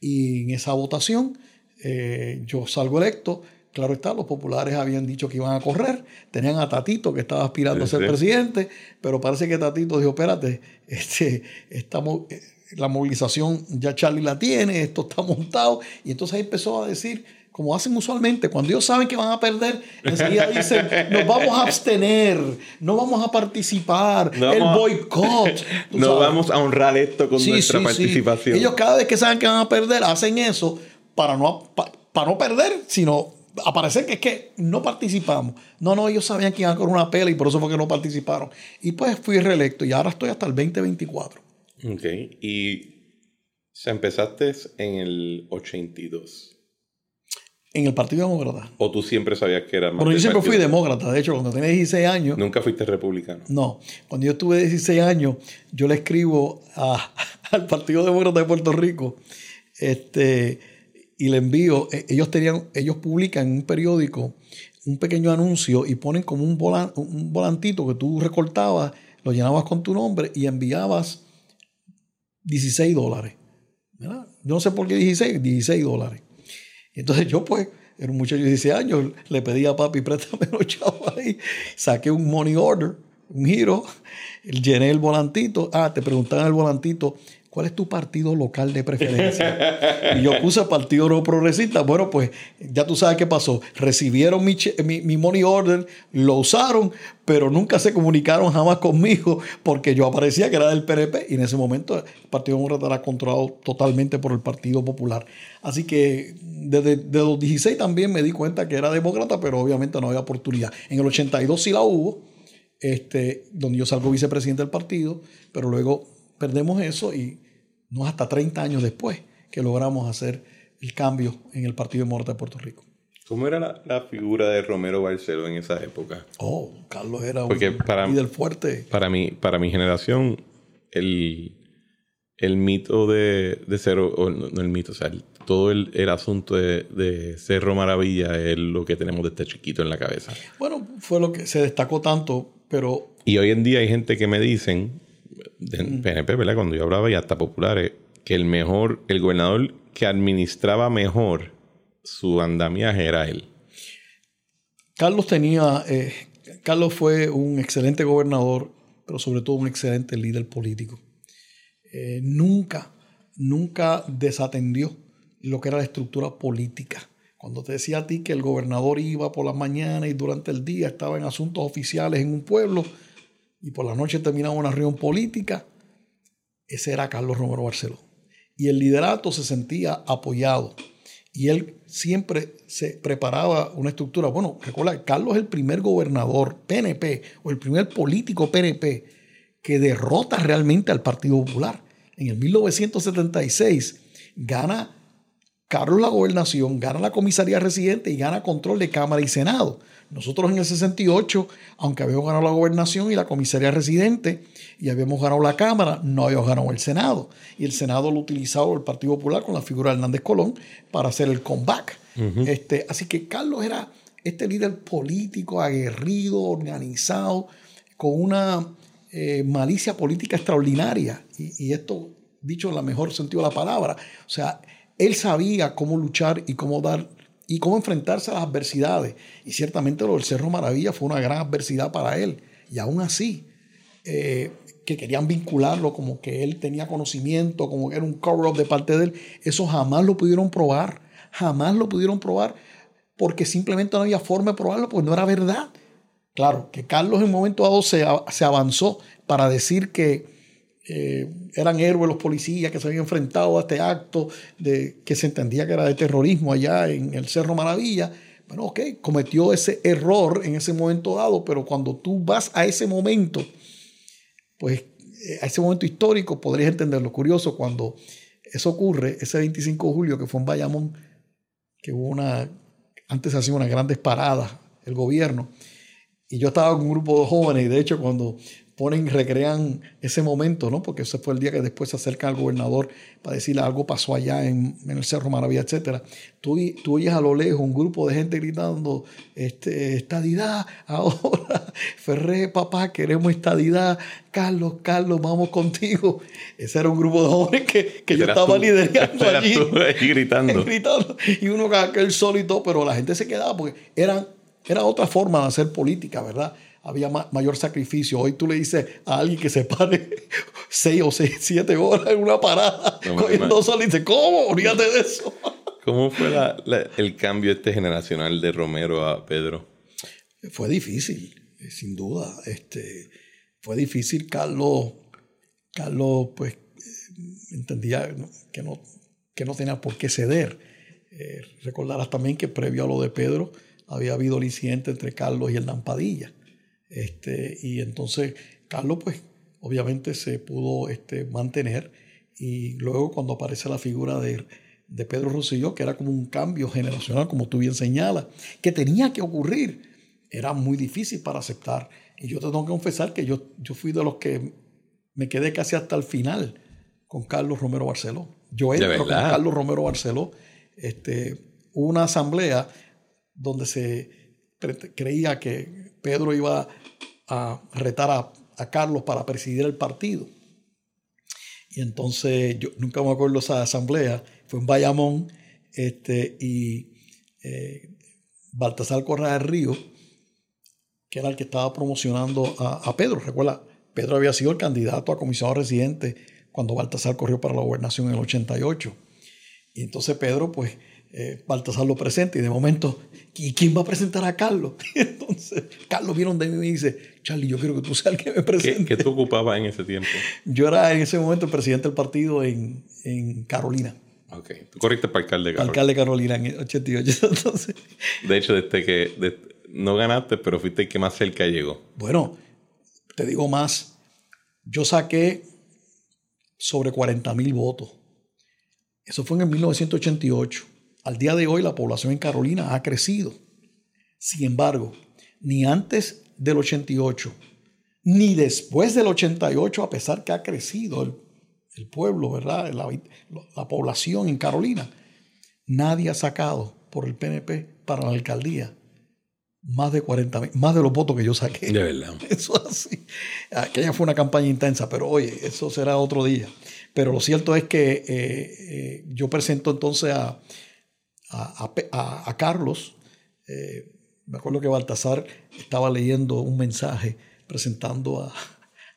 Speaker 2: y en esa votación eh, yo salgo electo. Claro está, los populares habían dicho que iban a correr, tenían a Tatito que estaba aspirando a ser presidente, pero parece que Tatito dijo, espérate, *laughs* este, estamos, eh, la movilización ya Charlie la tiene, esto está montado, y entonces ahí empezó a decir, como hacen usualmente, cuando ellos saben que van a perder, enseguida dicen, nos vamos a abstener, no vamos a participar, el boicot. *laughs*
Speaker 1: No vamos a honrar esto con nuestra participación.
Speaker 2: Ellos cada vez que saben que van a perder, hacen eso para no, para no perder, sino aparecer que es que no participamos. No, no, ellos sabían que iban con una pela y por eso fue que no participaron. Y pues fui reelecto y ahora estoy hasta el 2024.
Speaker 1: Ok, y se empezaste en el 82.
Speaker 2: En el Partido Demócrata.
Speaker 1: ¿O tú siempre sabías que era
Speaker 2: más Bueno, yo siempre fui demócrata. De hecho, cuando tenía 16 años.
Speaker 1: ¿Nunca fuiste republicano?
Speaker 2: No. Cuando yo tuve 16 años, yo le escribo *laughs* al Partido Demócrata de Puerto Rico. Este y le envío, e, ellos tenían, ellos publican en un periódico un pequeño anuncio y ponen como un, un volantito que tú recortabas, lo llenabas con tu nombre y enviabas 16 dólares. Yo no sé por qué 16, 16 dólares. Entonces yo pues, era un muchacho de 16 años, le pedí a papi, préstame los chavos ahí, saqué un money order, un giro, llené el volantito, ah, te preguntaban el volantito, ¿cuál es tu partido local de preferencia? y yo puse Partido No Progresista. Bueno, pues ya tú sabes qué pasó. Recibieron mi, money order, lo usaron, pero nunca se comunicaron jamás conmigo porque yo aparecía que era del PNP y en ese momento el Partido Demócrata era controlado totalmente por el Partido Popular. Así que desde, desde los 16 también me di cuenta que era demócrata, pero obviamente no había oportunidad. En el 82 sí la hubo, este, donde yo salgo vicepresidente del partido, pero luego perdemos eso y no hasta 30 años después que logramos hacer el cambio en el Partido de Morta de Puerto Rico.
Speaker 1: ¿Cómo era la, figura de Romero Barceló en esa época?
Speaker 2: Oh, Carlos era un para, líder fuerte.
Speaker 1: Para mi, para mi generación, el, el mito de, de Cerro, no, el mito, o sea, todo el, el asunto de, de, Cerro Maravilla es lo que tenemos de este chiquito en la cabeza.
Speaker 2: Bueno, fue lo que se destacó tanto, pero...
Speaker 1: Y hoy en día hay gente que me dicen, de PNP, ¿verdad? Cuando yo hablaba y hasta populares, que el mejor, el gobernador que administraba mejor su andamiaje era él.
Speaker 2: Carlos tenía, eh, Carlos fue un excelente gobernador, pero sobre todo un excelente líder político. Eh, nunca, nunca desatendió lo que era la estructura política. Cuando te decía a ti que el gobernador iba por la mañana y durante el día estaba en asuntos oficiales en un pueblo, y por la noche terminaba una reunión política, ese era Carlos Romero Barceló. Y el liderato se sentía apoyado. Y él siempre se preparaba una estructura. Bueno, recuerda, Carlos es el primer gobernador PNP o el primer político PNP que derrota realmente al Partido Popular. En el 1976 gana Carlos la gobernación, gana la comisaría residente y gana control de Cámara y Senado. Nosotros en el 68, aunque habíamos ganado la gobernación y la comisaría residente y habíamos ganado la Cámara, no habíamos ganado el Senado. Y el Senado lo utilizaba el Partido Popular con la figura de Hernández Colón para hacer el comeback. este, así que Carlos era este líder político, aguerrido, organizado, con una eh, malicia política extraordinaria. Y, y esto dicho en el mejor sentido de la palabra. O sea, él sabía cómo luchar y cómo dar y cómo enfrentarse a las adversidades. Y ciertamente lo del Cerro Maravilla fue una gran adversidad para él. Y aún así, eh, que querían vincularlo como que él tenía conocimiento, como que era un cover-up de parte de él, eso jamás lo pudieron probar. Jamás lo pudieron probar porque simplemente no había forma de probarlo, porque no era verdad. Claro, que Carlos en un momento dado se avanzó para decir que eh, eran héroes los policías que se habían enfrentado a este acto de, que se entendía que era de terrorismo allá en el Cerro Maravilla. Bueno, ok, cometió ese error en ese momento dado, pero cuando tú vas a ese momento, pues eh, a ese momento histórico podrías entender lo curioso cuando eso ocurre, ese 25 de julio que fue en Bayamón, que hubo una, antes hacía unas grandes paradas el gobierno, y yo estaba con un grupo de jóvenes y de hecho cuando ponen, recrean ese momento, ¿no? Porque ese fue el día que después se acerca al gobernador para decirle algo pasó allá en, el Cerro Maravilla, etcétera. Tú, tú oyes a lo lejos un grupo de gente gritando, este, estadidad, ahora, *laughs* Ferré, papá, queremos estadidad, Carlos, Carlos, vamos contigo. Ese era un grupo de jóvenes que, que yo estaba liderando *laughs* allí.
Speaker 1: gritando. *laughs*
Speaker 2: gritando. Y uno aquel solito, pero la gente se quedaba porque eran, era otra forma de hacer política, ¿verdad? Había mayor sacrificio. Hoy tú le dices a alguien que se pare *laughs* seis o seis, siete horas en una parada cogiendo sol y dice, ¿cómo? Olvídate de eso. *laughs*
Speaker 1: ¿Cómo fue el cambio este generacional de Romero a Pedro?
Speaker 2: Fue difícil, eh, sin duda. Este, fue difícil. Carlos, Carlos pues, eh, entendía que no, que no tenía por qué ceder. Eh, recordarás también que previo a lo de Pedro había habido el incidente entre Carlos y el Padilla. Este, y entonces Carlos, pues, obviamente se pudo este, mantener. Y luego cuando aparece la figura de, de Pedro Rosselló, que era como un cambio generacional, como tú bien señalas, que tenía que ocurrir, era muy difícil para aceptar. Y yo te tengo que confesar que yo, yo fui de los que me quedé casi hasta el final con Carlos Romero Barceló. Yo entro con Carlos Romero Barceló. Este, una asamblea donde se creía que Pedro iba a retar a, Carlos para presidir el partido. Y entonces, yo nunca me acuerdo esa asamblea, fue en Bayamón, este, y eh, Baltasar Correa del Río, que era el que estaba promocionando a, Pedro. Recuerda, Pedro había sido el candidato a comisionado residente cuando Baltasar corrió para la gobernación en el 88. Y entonces Pedro, pues, eh, Baltasar lo presenta y de momento, ¿y quién va a presentar a Carlos? *laughs* entonces, Carlos vieron de mí y me dice, Charlie, yo quiero que tú seas el que me presente.
Speaker 1: ¿Qué, tú ocupabas en ese tiempo?
Speaker 2: Yo era en ese momento el presidente del partido en, Carolina.
Speaker 1: Ok, tú corriste para alcalde de
Speaker 2: Carolina. Alcalde de Carolina en el 88. *laughs* Entonces,
Speaker 1: de hecho, desde que no ganaste, pero fuiste el que más cerca llegó.
Speaker 2: Bueno, te digo más, yo saqué sobre 40 mil votos. Eso fue en el 1988. Al día de hoy la población en Carolina ha crecido. Sin embargo, ni antes del 88, ni después del 88, a pesar que ha crecido el, pueblo, ¿verdad? La, población en Carolina, nadie ha sacado por el PNP para la alcaldía más de 40 más de los votos que yo saqué.
Speaker 1: De verdad. *laughs*
Speaker 2: Eso así. Aquella fue una campaña intensa, pero oye, eso será otro día. Pero lo cierto es que eh, eh, yo presento entonces a, a, Carlos. Eh, me acuerdo que Baltasar estaba leyendo un mensaje presentando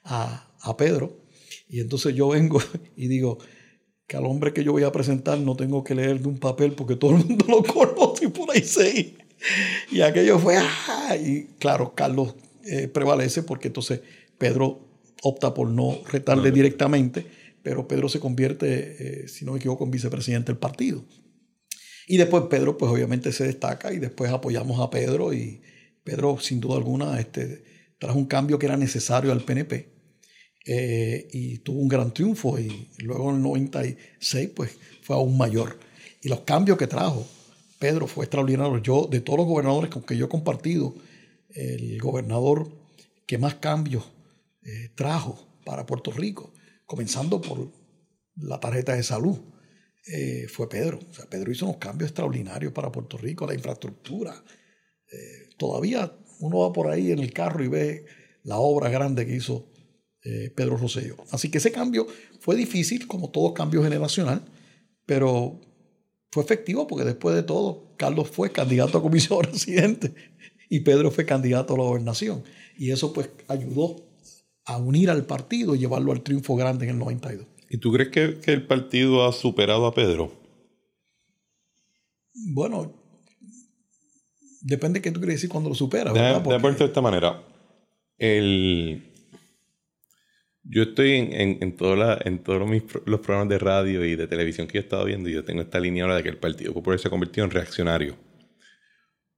Speaker 2: a, Pedro. Y entonces yo vengo *laughs* y digo que al hombre que yo voy a presentar no tengo que leer de un papel porque todo el mundo lo conoce *laughs* y por ahí se Y aquello fue, ¡ah! y claro, Carlos eh, prevalece porque entonces Pedro opta por no retarle directamente, pero Pedro se convierte, eh, si no me equivoco, en vicepresidente del partido. Y después Pedro, pues obviamente se destaca y después apoyamos a Pedro y Pedro, sin duda alguna, este, trajo un cambio que era necesario al PNP eh, y tuvo un gran triunfo y luego en el 96 pues fue aún mayor. Y los cambios que trajo Pedro fue extraordinario. Yo, de todos los gobernadores con que yo he compartido, el gobernador que más cambios eh, trajo para Puerto Rico, comenzando por la tarjeta de salud. Eh, fue Pedro. O sea, Pedro hizo unos cambios extraordinarios para Puerto Rico, la infraestructura. Eh, todavía uno va por ahí en el carro y ve la obra grande que hizo eh, Pedro Rosselló. Así que ese cambio fue difícil, como todo cambio generacional, pero fue efectivo porque después de todo, Carlos fue candidato a comisión residente y Pedro fue candidato a la gobernación. Y eso pues ayudó a unir al partido y llevarlo al triunfo grande en el 92.
Speaker 1: ¿Y tú crees que, el partido ha superado a Pedro?
Speaker 2: Bueno, depende de qué tú quieres decir cuando lo supera.
Speaker 1: De, de esta manera. El, yo estoy en, en, en todos los programas de radio y de televisión que yo he estado viendo y yo tengo esta línea ahora de que el Partido Popular se ha convertido en reaccionario.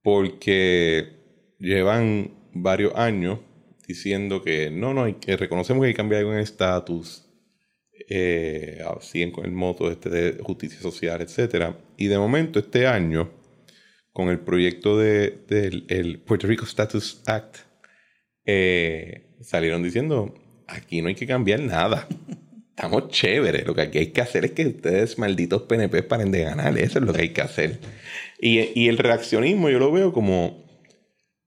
Speaker 1: Porque llevan varios años diciendo que no, no, que reconocemos que hay que cambiar algo en el estatus, eh, siguen con el moto este de justicia social, etc. Y de momento este año, con el proyecto del de, el Puerto Rico Status Act, eh, salieron diciendo, aquí no hay que cambiar nada. Estamos chéveres. Lo que aquí hay que hacer es que ustedes, malditos PNP, paren de ganar. Eso es lo que hay que hacer. Y, y el reaccionismo yo lo veo como,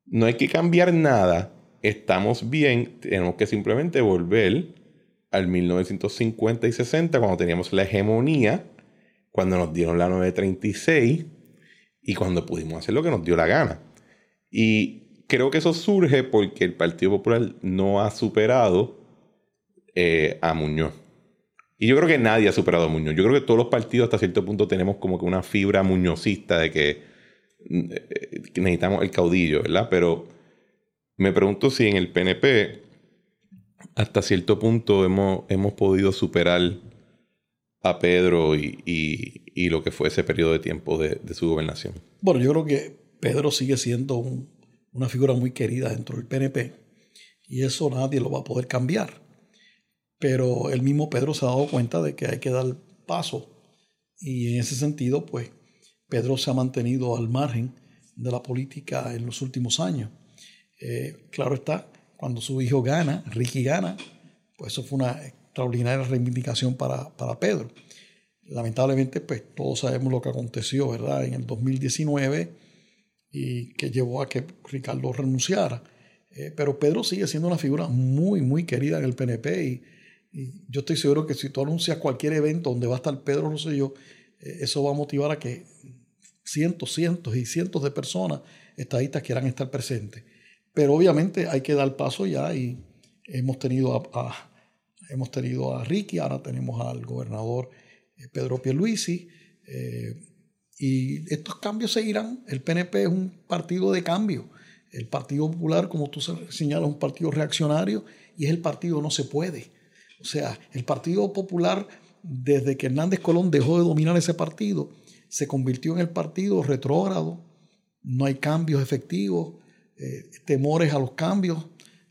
Speaker 1: no hay que cambiar nada. Estamos bien. Tenemos que simplemente volver al 1950 y 60, cuando teníamos la hegemonía, cuando nos dieron la 936 y cuando pudimos hacer lo que nos dio la gana. Y creo que eso surge porque el Partido Popular no ha superado eh, a Muñoz. Y yo creo que nadie ha superado a Muñoz. Yo creo que todos los partidos hasta cierto punto tenemos como que una fibra muñozista de que, eh, que necesitamos el caudillo, ¿verdad? Pero me pregunto si en el PNP hasta cierto punto hemos, hemos podido superar a Pedro y, y, lo que fue ese periodo de tiempo de, su gobernación.
Speaker 2: Bueno, yo creo que Pedro sigue siendo un, una figura muy querida dentro del PNP y eso nadie lo va a poder cambiar. Pero el mismo Pedro se ha dado cuenta de que hay que dar paso y en ese sentido, pues Pedro se ha mantenido al margen de la política en los últimos años. Eh, claro está, cuando su hijo gana, Ricky gana, pues eso fue una extraordinaria reivindicación para, para Pedro. Lamentablemente, pues todos sabemos lo que aconteció, ¿verdad? En el 2019 y que llevó a que Ricardo renunciara. Eh, pero Pedro sigue siendo una figura muy, muy querida en el PNP y, yo estoy seguro que si tú anuncias cualquier evento donde va a estar Pedro Rosselló, eh, eso va a motivar a que cientos, cientos y cientos de personas, estadistas, quieran estar presentes. Pero obviamente hay que dar paso ya y hemos tenido a, hemos tenido a Ricky, ahora tenemos al gobernador eh, Pedro Pierluisi. Eh, y estos cambios seguirán. El PNP es un partido de cambio. El Partido Popular, como tú señalas, es un partido reaccionario y es el partido no se puede. O sea, el Partido Popular, desde que Hernández Colón dejó de dominar ese partido, se convirtió en el partido retrógrado. No hay cambios efectivos eh, temores a los cambios,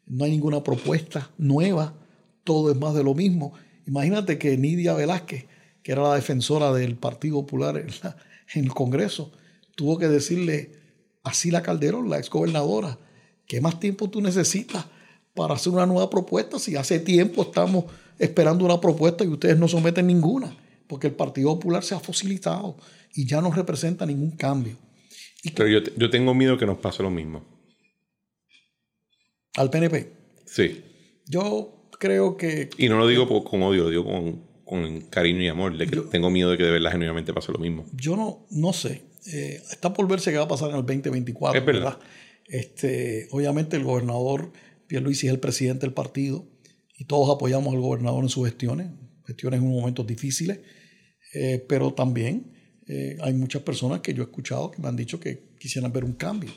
Speaker 2: no hay ninguna propuesta nueva, todo es más de lo mismo. Imagínate que Nidia Velázquez, que era la defensora del Partido Popular en, el Congreso, tuvo que decirle a Sila Calderón, la exgobernadora, ¿qué más tiempo tú necesitas para hacer una nueva propuesta si hace tiempo estamos esperando una propuesta y ustedes no someten ninguna? Porque el Partido Popular se ha fosilizado y ya no representa ningún cambio.
Speaker 1: Y Pero yo, yo tengo miedo que nos pase lo mismo.
Speaker 2: ¿Al PNP?
Speaker 1: Sí.
Speaker 2: Yo creo que...
Speaker 1: Y no lo digo con odio, lo digo con, con cariño y amor. De que yo, tengo miedo de que de verdad genuinamente pase lo mismo.
Speaker 2: Yo no, no sé. Eh, está por verse qué va a pasar en el 2024.
Speaker 1: Es verdad. ¿verdad?
Speaker 2: Este, obviamente el gobernador Pierluisi es el presidente del partido y todos apoyamos al gobernador en sus gestiones, gestiones en momentos difíciles, eh, pero también eh, hay muchas personas que yo he escuchado que me han dicho que quisieran ver un cambio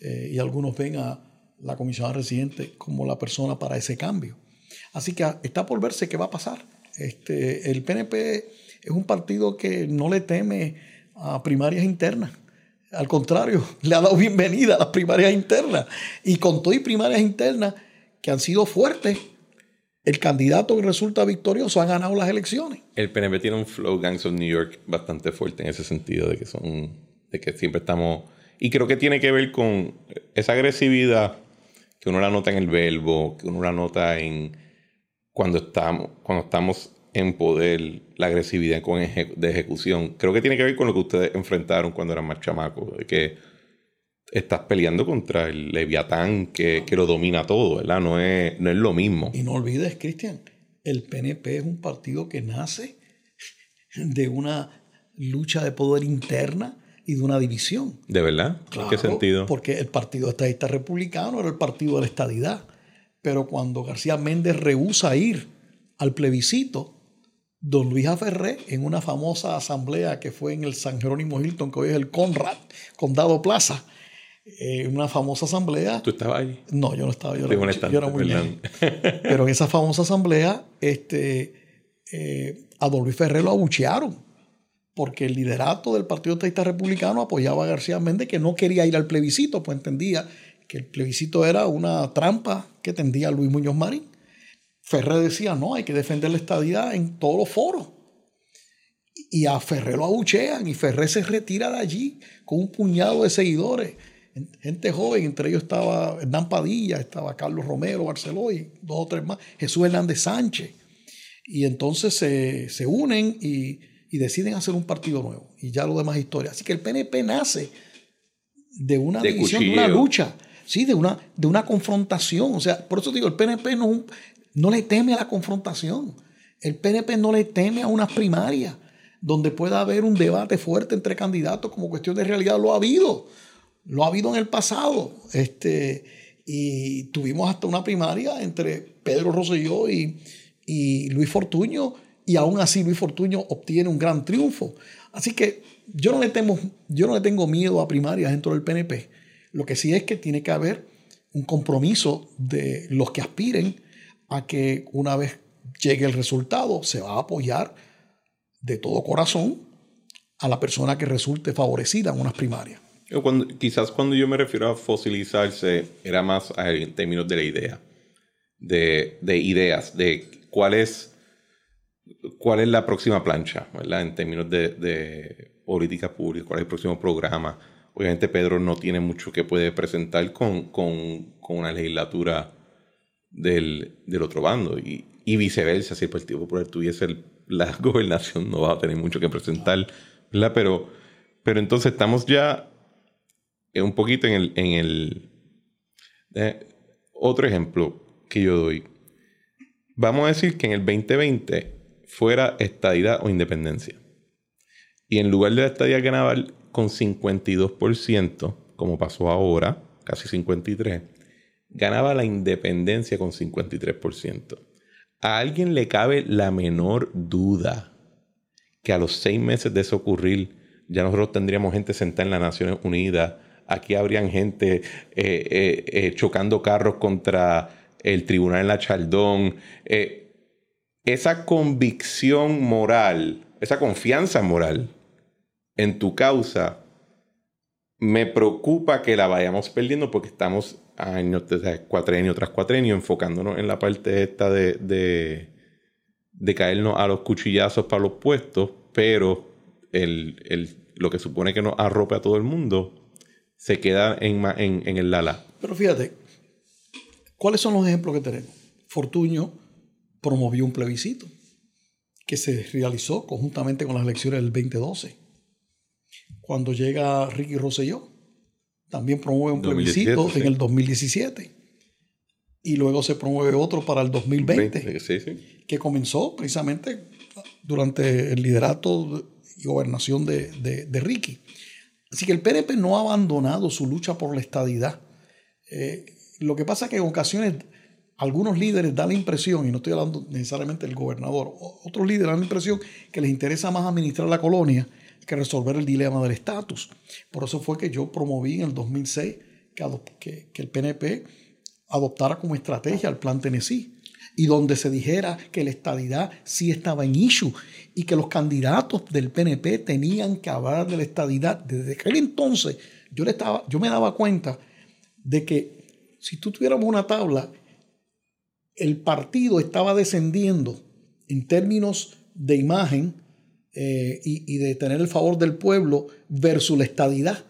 Speaker 2: eh, y algunos ven a la comisionada residente como la persona para ese cambio. Así que está por verse qué va a pasar. Este, el PNP es un partido que no le teme a primarias internas. Al contrario, *laughs* le ha dado bienvenida a las primarias internas. Y con todo y primarias internas que han sido fuertes, el candidato que resulta victorioso ha ganado las elecciones.
Speaker 1: El PNP tiene un flow Gangs of New York bastante fuerte en ese sentido, de que son, de que siempre estamos. Y creo que tiene que ver con esa agresividad que uno la nota en el verbo, que uno la nota en cuando estamos, cuando estamos en poder, la agresividad con de ejecución. Creo que tiene que ver con lo que ustedes enfrentaron cuando eran más chamacos, de que estás peleando contra el leviatán que, que, lo domina todo, ¿verdad? No es, no es lo mismo.
Speaker 2: Y no olvides, Cristian, el PNP es un partido que nace de una lucha de poder interna y de una división.
Speaker 1: ¿De verdad?
Speaker 2: Claro,
Speaker 1: ¿En qué sentido?
Speaker 2: Porque el Partido Estadista Republicano era el partido de la estadidad. Pero cuando García Méndez rehúsa ir al plebiscito, don Luis Aferré, en una famosa asamblea que fue en el San Jerónimo Hilton, que hoy es el Conrad, Condado Plaza, en una famosa asamblea.
Speaker 1: ¿Tú estabas ahí?
Speaker 2: No, yo no estaba, yo, era, yo era, muy bien. Pero en esa famosa asamblea, este, eh, a don Luis Ferrer lo abuchearon porque el liderato del Partido Estadista Republicano apoyaba a García Méndez, que no quería ir al plebiscito, pues entendía que el plebiscito era una trampa que tendía Luis Muñoz Marín. Ferrer decía, no, hay que defender la estadidad en todos los foros. Y a Ferrer lo abuchean y Ferrer se retira de allí con un puñado de seguidores. gente joven, entre ellos estaba Hernán Padilla, estaba Carlos Romero, Barceló y dos o tres más, Jesús Hernández Sánchez. Y entonces se, se unen y, y, deciden hacer un partido nuevo. Y ya lo demás historia. Así que el PNP nace de una división, de una lucha, sí, de una, de una confrontación. O sea, por eso digo, el PNP no, no le teme a la confrontación. El PNP no le teme a unas primarias donde pueda haber un debate fuerte entre candidatos como cuestión de realidad. Lo ha habido. Lo ha habido en el pasado. Este, y tuvimos hasta una primaria entre Pedro Rosselló y, y Luis Fortuño. Y aún así Luis Fortuño obtiene un gran triunfo. Así que yo no le, temo, yo no le tengo miedo a primarias dentro del PNP. Lo que sí es que tiene que haber un compromiso de los que aspiren a que una vez llegue el resultado se va a apoyar de todo corazón a la persona que resulte favorecida en unas primarias.
Speaker 1: Cuando, quizás cuando yo me refiero a fosilizarse, era más en términos de la idea, de, de ideas, de cuál es, cuál es la próxima plancha. En términos de, política pública, cuál es el próximo programa. Obviamente Pedro no tiene mucho que puede presentar con, con, con una legislatura del, del otro bando y, y, viceversa, si el Partido Popular tuviese la *laughs* gobernación no va a tener mucho que presentar, ¿verdad? Pero, pero entonces estamos ya un poquito en el... En el eh, otro ejemplo que yo doy. Vamos a decir que en el 2020 fuera estadidad o independencia. Y en lugar de la estadía ganaba con 52%, como pasó ahora, casi 53%, ganaba la independencia con 53%. A alguien le cabe la menor duda que a los seis meses de eso ocurrir, ya nosotros tendríamos gente sentada en las Naciones Unidas, aquí habrían gente eh, eh, eh, chocando carros contra el tribunal en la Chaldón. Esa convicción moral, esa confianza moral en tu causa, me preocupa que la vayamos perdiendo porque estamos años, cuatrenio tras cuatrenio, enfocándonos en la parte esta de, de, caernos a los cuchillazos para los puestos, pero el, el, lo que supone que nos arrope a todo el mundo se queda en, en, en el Lala.
Speaker 2: Pero fíjate, ¿cuáles son los ejemplos que tenemos? Fortuño promovió un plebiscito que se realizó conjuntamente con las elecciones del 2012 cuando llega Ricky Rosselló. También promueve un plebiscito en el 2017. Y luego se promueve otro para el 2020, que comenzó precisamente durante el liderato y gobernación de, de, Ricky. Así que el PNP no ha abandonado su lucha por la estadidad. Eh, lo que pasa es que en ocasiones algunos líderes dan la impresión, y no estoy hablando necesariamente del gobernador, otros líderes dan la impresión que les interesa más administrar la colonia que resolver el dilema del estatus. Por eso fue que yo promoví en el 2006 que, que, el PNP adoptara como estrategia el Plan Tennessee y donde se dijera que la estadidad sí estaba en issue y que los candidatos del PNP tenían que hablar de la estadidad. Desde aquel entonces yo, le estaba, yo me daba cuenta de que si tú tuviéramos una tabla, el partido estaba descendiendo en términos de imagen eh, y, de tener el favor del pueblo versus la estadidad.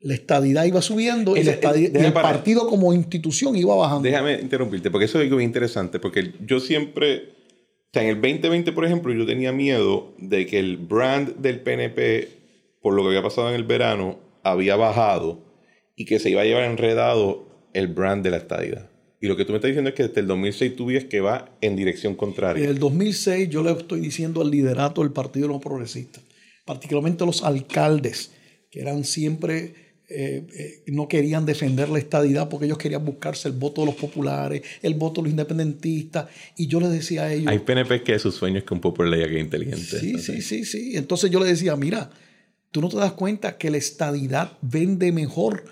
Speaker 2: La estadidad iba subiendo y, el partido como institución iba bajando.
Speaker 1: Déjame interrumpirte, porque eso es algo interesante, porque yo siempre, o sea, en el 2020, por ejemplo, yo tenía miedo de que el brand del PNP, por lo que había pasado en el verano, había bajado y que se iba a llevar enredado el brand de la estadidad. Y lo que tú me estás diciendo es que desde el 2006 tú ves que va en dirección contraria.
Speaker 2: En el 2006 yo le estoy diciendo al liderato del Partido No Progresista, particularmente los alcaldes, que eran siempre, eh, eh, no querían defender la estadidad porque ellos querían buscarse el voto de los populares, el voto de los independentistas. Y yo les decía a ellos...
Speaker 1: Hay PNP que su sueño es que un popular ley que inteligente.
Speaker 2: Sí, sí, sí, sí. Entonces yo les decía, mira, tú no te das cuenta que la estadidad vende mejor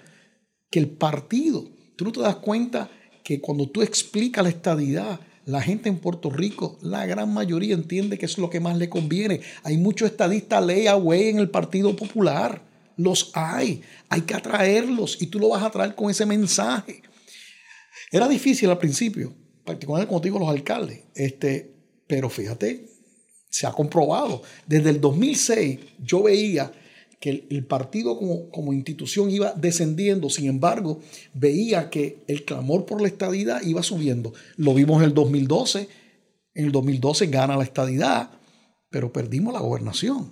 Speaker 2: que el partido. Tú no te das cuenta que cuando tú explicas la estadidad, la gente en Puerto Rico, la gran mayoría entiende que es lo que más le conviene. Hay muchos estadistas ley away en el Partido Popular. Los hay. Hay que atraerlos y tú lo vas a traer con ese mensaje. Era difícil al principio, particularmente como te digo, los alcaldes. Este, pero fíjate, se ha comprobado. Desde el 2006 yo veía que el, el partido como, como, institución iba descendiendo, sin embargo, veía que el clamor por la estadidad iba subiendo. Lo vimos en el 2012, en el 2012 gana la estadidad, pero perdimos la gobernación.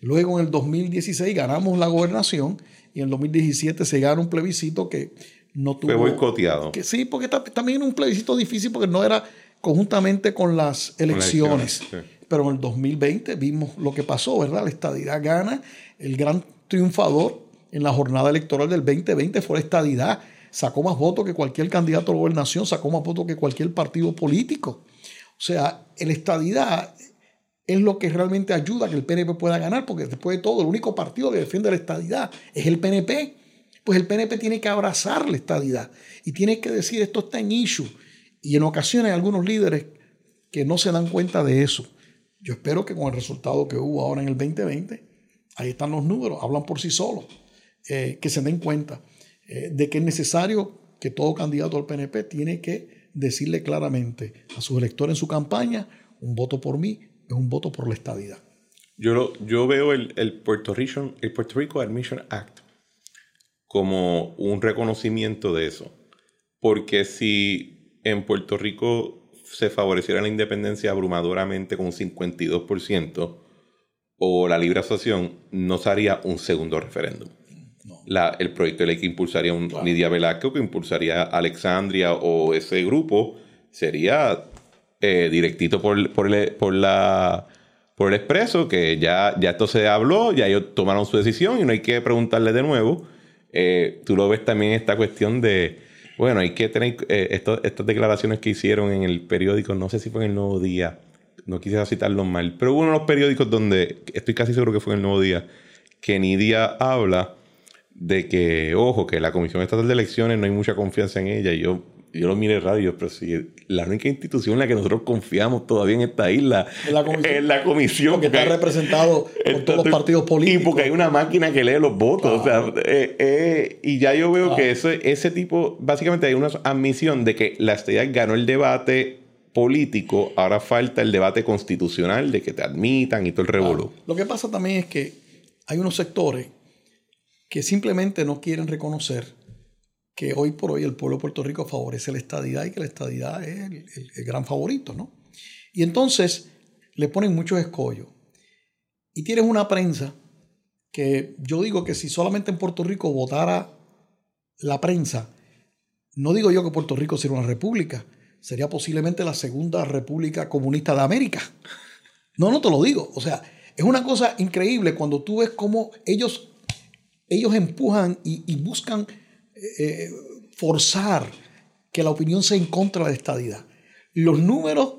Speaker 2: Luego en el 2016 ganamos la gobernación y en el 2017 se gana un plebiscito que no tuvo...
Speaker 1: Fue boicoteado.
Speaker 2: Que sí, porque también un plebiscito difícil porque no era conjuntamente con las elecciones. Pero en el 2020 vimos lo que pasó, ¿verdad? La estadidad gana. El gran triunfador en la jornada electoral del 2020 fue la estadidad. Sacó más votos que cualquier candidato a la gobernación, sacó más votos que cualquier partido político. O sea, la estadidad es lo que realmente ayuda a que el PNP pueda ganar, porque después de todo, el único partido que defiende la estadidad es el PNP. Pues el PNP tiene que abrazar la estadidad y tiene que decir esto está en issue. Y en ocasiones hay algunos líderes que no se dan cuenta de eso. Yo espero que con el resultado que hubo ahora en el 2020, ahí están los números, hablan por sí solos, eh, que se den cuenta eh, de que es necesario que todo candidato al PNP tiene que decirle claramente a sus electores en su campaña, un voto por mí es un voto por la estadidad.
Speaker 1: Yo, lo, yo veo el, el, Puerto Rico, el Puerto Rico Admission Act como un reconocimiento de eso. Porque si en Puerto Rico se favoreciera la independencia abrumadoramente con un 52% o la libre asociación, no se haría un segundo referéndum. La, el proyecto de ley que impulsaría un claro. Lidia Velázquez, que impulsaría Alexandria o ese grupo, sería eh, directito por, por, el, por, la, por el expreso, que ya, ya esto se habló, ya ellos tomaron su decisión y no hay que preguntarle de nuevo. Eh, tú lo ves también esta cuestión de, bueno, hay que tener eh, esto, estas declaraciones que hicieron en el periódico, no sé si fue en el Nuevo Día, no quisiera citarlo mal, pero hubo uno de los periódicos donde, estoy casi seguro que fue en el Nuevo Día, que Nidia habla de que, ojo, que la Comisión Estatal de Elecciones no hay mucha confianza en ella. Y yo, yo lo miré radio, pero si la única institución en la que nosotros confiamos todavía en esta isla
Speaker 2: es la comisión.
Speaker 1: Es la comisión
Speaker 2: porque está representado por todos los partidos políticos.
Speaker 1: Y porque hay una máquina que lee los votos. Claro. O sea, eh, eh, y ya yo veo claro. que ese, ese tipo, básicamente hay una admisión de que la estadía ganó el debate político, ahora falta el debate constitucional de que te admitan y todo el revolú.
Speaker 2: Lo que pasa también es que hay unos sectores que simplemente no quieren reconocer que hoy por hoy el pueblo de Puerto Rico favorece la estadidad y que la estadidad es el, el, el gran favorito, ¿no? Y entonces le ponen muchos escollos. Y tienes una prensa que yo digo que si solamente en Puerto Rico votara la prensa, no digo yo que Puerto Rico sería una república, sería posiblemente la segunda república comunista de América. No, no te lo digo. O sea, es una cosa increíble cuando tú ves cómo ellos ellos empujan y, buscan eh, forzar que la opinión sea en contra de estadidad. Los números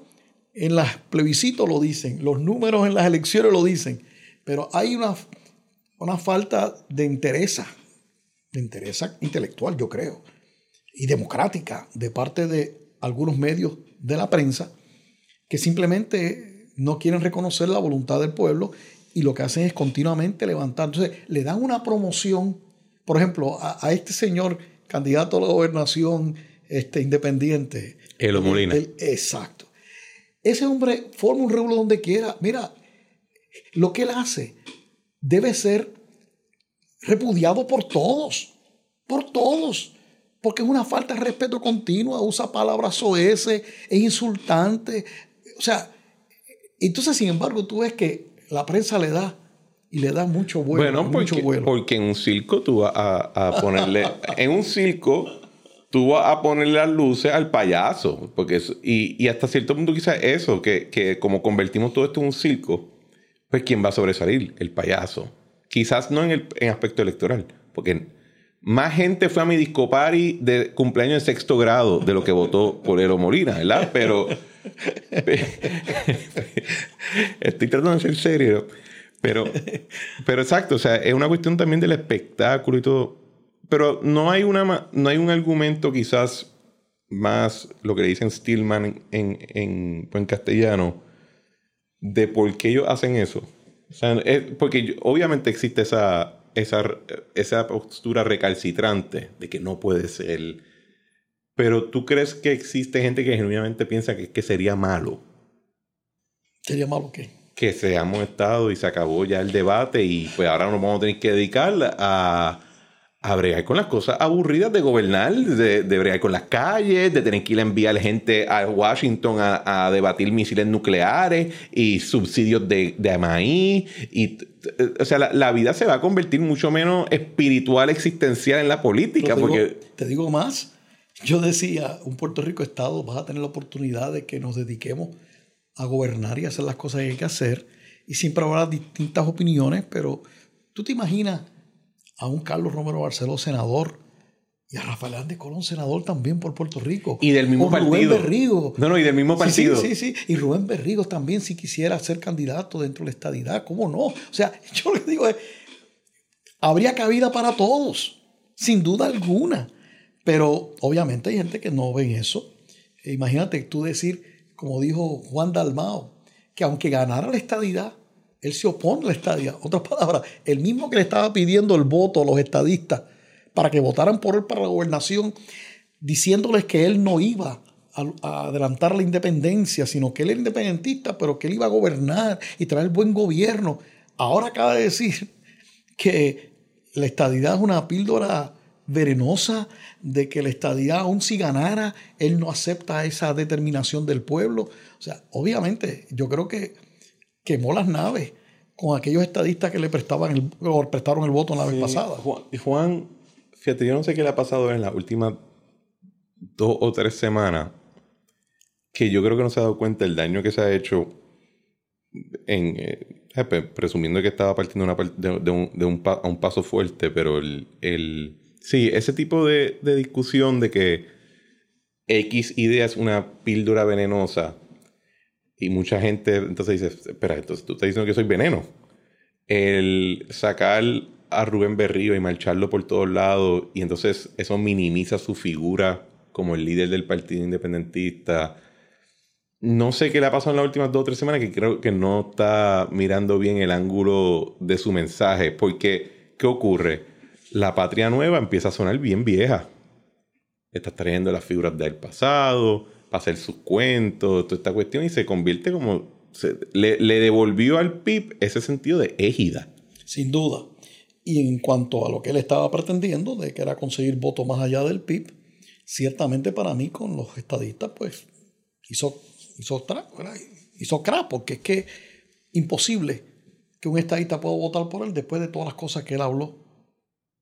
Speaker 2: en los plebiscitos lo dicen, los números en las elecciones lo dicen, pero hay una, una falta de interés, de interés intelectual, yo creo, y democrática de parte de algunos medios de la prensa que simplemente no quieren reconocer la voluntad del pueblo y lo que hacen es continuamente levantar. Entonces, le dan una promoción, por ejemplo, a, a este señor candidato a la gobernación este, independiente.
Speaker 1: Elo Molina.
Speaker 2: El, el, exacto. Ese hombre forma un revuelo donde quiera. Mira, lo que él hace debe ser repudiado por todos, por todos, porque es una falta de respeto continua, usa palabras OS, es insultante. O sea, entonces, sin embargo, tú ves que la prensa le da y le da mucho vuelo.
Speaker 1: Bueno, porque,
Speaker 2: mucho vuelo.
Speaker 1: porque en un circo tú vas a, a ponerle. *laughs* en un circo tú vas a ponerle las luces al payaso. Porque eso, y, y, hasta cierto punto, quizás eso, que, que, como convertimos todo esto en un circo, pues ¿quién va a sobresalir? El payaso. Quizás no en el en aspecto electoral, porque más gente fue a mi disco party de cumpleaños de sexto grado de lo que votó por Ero Molina, ¿verdad? Pero. *laughs* estoy tratando de ser serio. Pero, pero exacto, o sea, es una cuestión también del espectáculo y todo. Pero no hay, una, no hay un argumento quizás más, lo que dicen Stillman en, en, en castellano, de por qué ellos hacen eso. O sea, es porque obviamente existe esa, esa, esa postura recalcitrante de que no puede ser. Pero tú crees que existe gente que genuinamente piensa que, que sería malo.
Speaker 2: ¿Sería malo qué?
Speaker 1: que se ha estado y se acabó ya el debate y pues ahora nos vamos a tener que dedicar a, a bregar con las cosas aburridas de gobernar, de, de bregar con las calles, de tener que ir a enviar gente a Washington a, a debatir misiles nucleares y subsidios de, de maíz. Y, o sea, la, la, vida se va a convertir mucho menos espiritual, existencial en la política.
Speaker 2: Te digo,
Speaker 1: porque...
Speaker 2: te digo más, yo decía, un Puerto Rico Estado, vas a tener la oportunidad de que nos dediquemos a gobernar y hacer las cosas que hay que hacer. Y siempre habrá distintas opiniones, pero tú te imaginas a un Carlos Romero Barceló, senador, y a Rafael Hernández Colón, senador también por Puerto Rico.
Speaker 1: Y del mismo partido.
Speaker 2: Rubén Berrigo.
Speaker 1: No, no, y del mismo partido.
Speaker 2: Sí, sí, sí, sí. Y Rubén Berrigo también, si quisiera ser candidato dentro de la estadidad, ¿cómo no? O sea, *laughs* yo lo que digo es, habría cabida para todos, sin duda alguna. Pero obviamente hay gente que no ven eso. E imagínate tú decir, como dijo Juan Dalmao, que aunque ganara la estadidad, él se opone a la estadidad. Otras palabras, el mismo que le estaba pidiendo el voto a los estadistas para que votaran por él para la gobernación, diciéndoles que él no iba a, adelantar la independencia, sino que él era independentista, pero que él iba a gobernar y traer buen gobierno. Ahora acaba de decir que la estadidad es una píldora venenosa, de que la estadidad, aun si ganara, él no acepta esa determinación del pueblo. O sea, obviamente, yo creo que quemó las naves con aquellos estadistas que le prestaban el, o prestaron el voto la vez pasada.
Speaker 1: Juan, Juan, fíjate, yo no sé qué le ha pasado en las últimas dos o tres semanas, que yo creo que no se ha dado cuenta del daño que se ha hecho en, eh, presumiendo que estaba partiendo una, de, de, un, de un, a un paso fuerte, pero el, el Sí, ese tipo de, de, discusión de que X idea es una píldora venenosa y mucha gente entonces dice, espera, entonces tú estás diciendo que soy veneno. El sacar a Rubén Berrío y marcharlo por todos lados y entonces eso minimiza su figura como el líder del Partido Independentista. No sé qué le ha pasado en las últimas dos o tres semanas que creo que no está mirando bien el ángulo de su mensaje porque, ¿qué ocurre? la patria nueva empieza a sonar bien vieja. Está trayendo las figuras del pasado, hacer sus cuentos, toda esta cuestión, y se convierte como. Se, le, le, devolvió al PIB ese sentido de égida.
Speaker 2: Sin duda. Y en cuanto a lo que él estaba pretendiendo, de que era conseguir votos más allá del PIB, ciertamente para mí, con los estadistas, pues hizo, hizo, hizo crack, porque es que imposible que un estadista pueda votar por él después de todas las cosas que él habló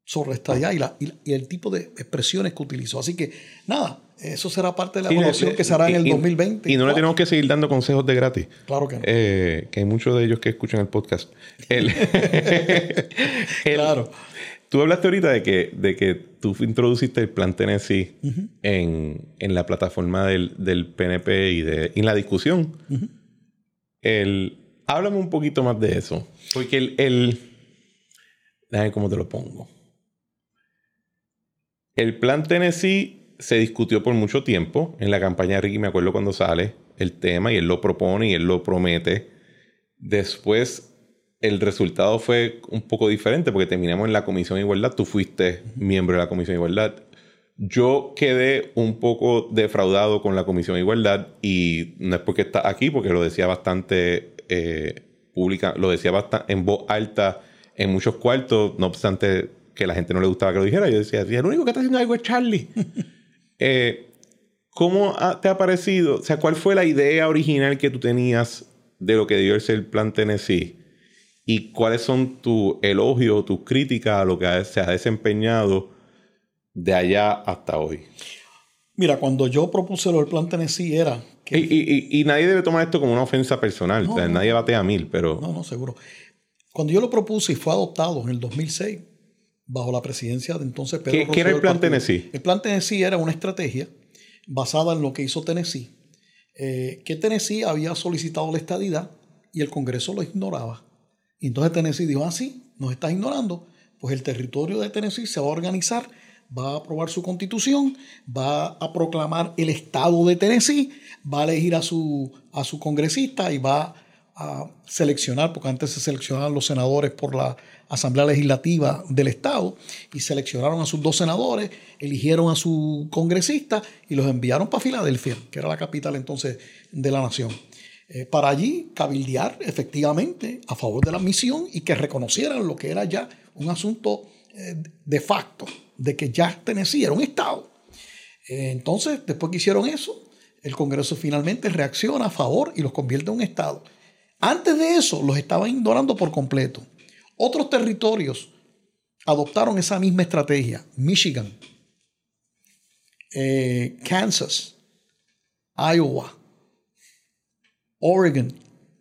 Speaker 2: sobre esta y, la, y, y, el tipo de expresiones que utilizó. Así que, nada, eso será parte de la evaluación sí, que se hará en el
Speaker 1: y,
Speaker 2: 2020.
Speaker 1: Y no le tenemos que seguir dando consejos de gratis.
Speaker 2: Claro que no.
Speaker 1: Eh, que hay muchos de ellos que escuchan el podcast. El, *laughs* el,
Speaker 2: claro.
Speaker 1: Tú hablaste ahorita de que, de que tú introduciste el plan Tennessee uh -huh. en, en, la plataforma del, del, PNP y de, en la discusión. Uh -huh. el, háblame un poquito más de eso. Porque el... el déjame cómo te lo pongo. El plan Tennessee se discutió por mucho tiempo. En la campaña de Ricky me acuerdo cuando sale el tema y él lo propone y él lo promete. Después el resultado fue un poco diferente porque terminamos en la Comisión de Igualdad. Tú fuiste miembro de la Comisión de Igualdad. Yo quedé un poco defraudado con la Comisión de Igualdad y no es porque está aquí, porque lo decía bastante eh, pública, lo decía en voz alta en muchos cuartos, no obstante que la gente no le gustaba que lo dijera. Yo decía, el único que está haciendo algo es Charlie. Eh, ¿Cómo te ha parecido? O sea, ¿cuál fue la idea original que tú tenías de lo que debió ser el plan Tennessee? ¿Y cuáles son tus elogios, tus críticas a lo que se ha desempeñado de allá hasta hoy?
Speaker 2: Mira, cuando yo propuse lo del plan Tennessee era...
Speaker 1: Que... Y, y, y, nadie debe tomar esto como una ofensa personal. No, o sea, no, nadie batea a mil, pero...
Speaker 2: No, no, seguro. Cuando yo lo propuse y fue adoptado en el 2006, bajo la presidencia de entonces Pedro
Speaker 1: ¿Qué, ¿qué era el plan Tennessee?
Speaker 2: El plan Tennessee era una estrategia basada en lo que hizo Tennessee, eh, que Tennessee había solicitado la estadidad y el Congreso lo ignoraba. Y entonces Tennessee dijo, ah, sí, nos estás ignorando, pues el territorio de Tennessee se va a organizar, va a aprobar su constitución, va a proclamar el estado de Tennessee, va a elegir a su, a su congresista y va a seleccionar, porque antes se seleccionaban los senadores por la Asamblea Legislativa del Estado y seleccionaron a sus dos senadores, eligieron a su congresista y los enviaron para Filadelfia, que era la capital entonces de la nación. eh, para allí cabildear efectivamente a favor de la misión y que reconocieran lo que era ya un asunto eh, de facto, de que ya Tennessee era un Estado. Eh, entonces, después que hicieron eso, el Congreso finalmente reacciona a favor y los convierte en un Estado. Antes de eso, los estaban ignorando por completo. Otros territorios adoptaron esa misma estrategia. Michigan, Kansas, Iowa, Oregon,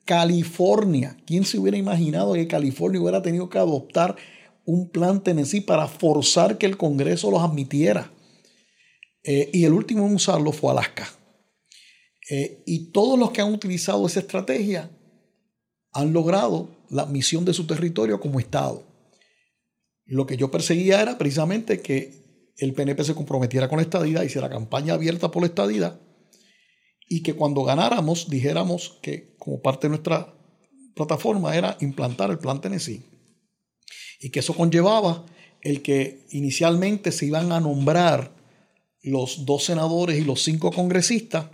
Speaker 2: California. ¿Quién se hubiera imaginado que California hubiera tenido que adoptar un plan Tennessee para forzar que el Congreso los admitiera? Eh, y el último en usarlo fue Alaska. Eh, y todos los que han utilizado esa estrategia han logrado la admisión de su territorio como Estado. Lo que yo perseguía era precisamente que el PNP se comprometiera con la estadidad, hiciera campaña abierta por la estadidad y que cuando ganáramos dijéramos que como parte de nuestra plataforma era implantar el plan Tennessee y que eso conllevaba el que inicialmente se iban a nombrar los dos senadores y los cinco congresistas,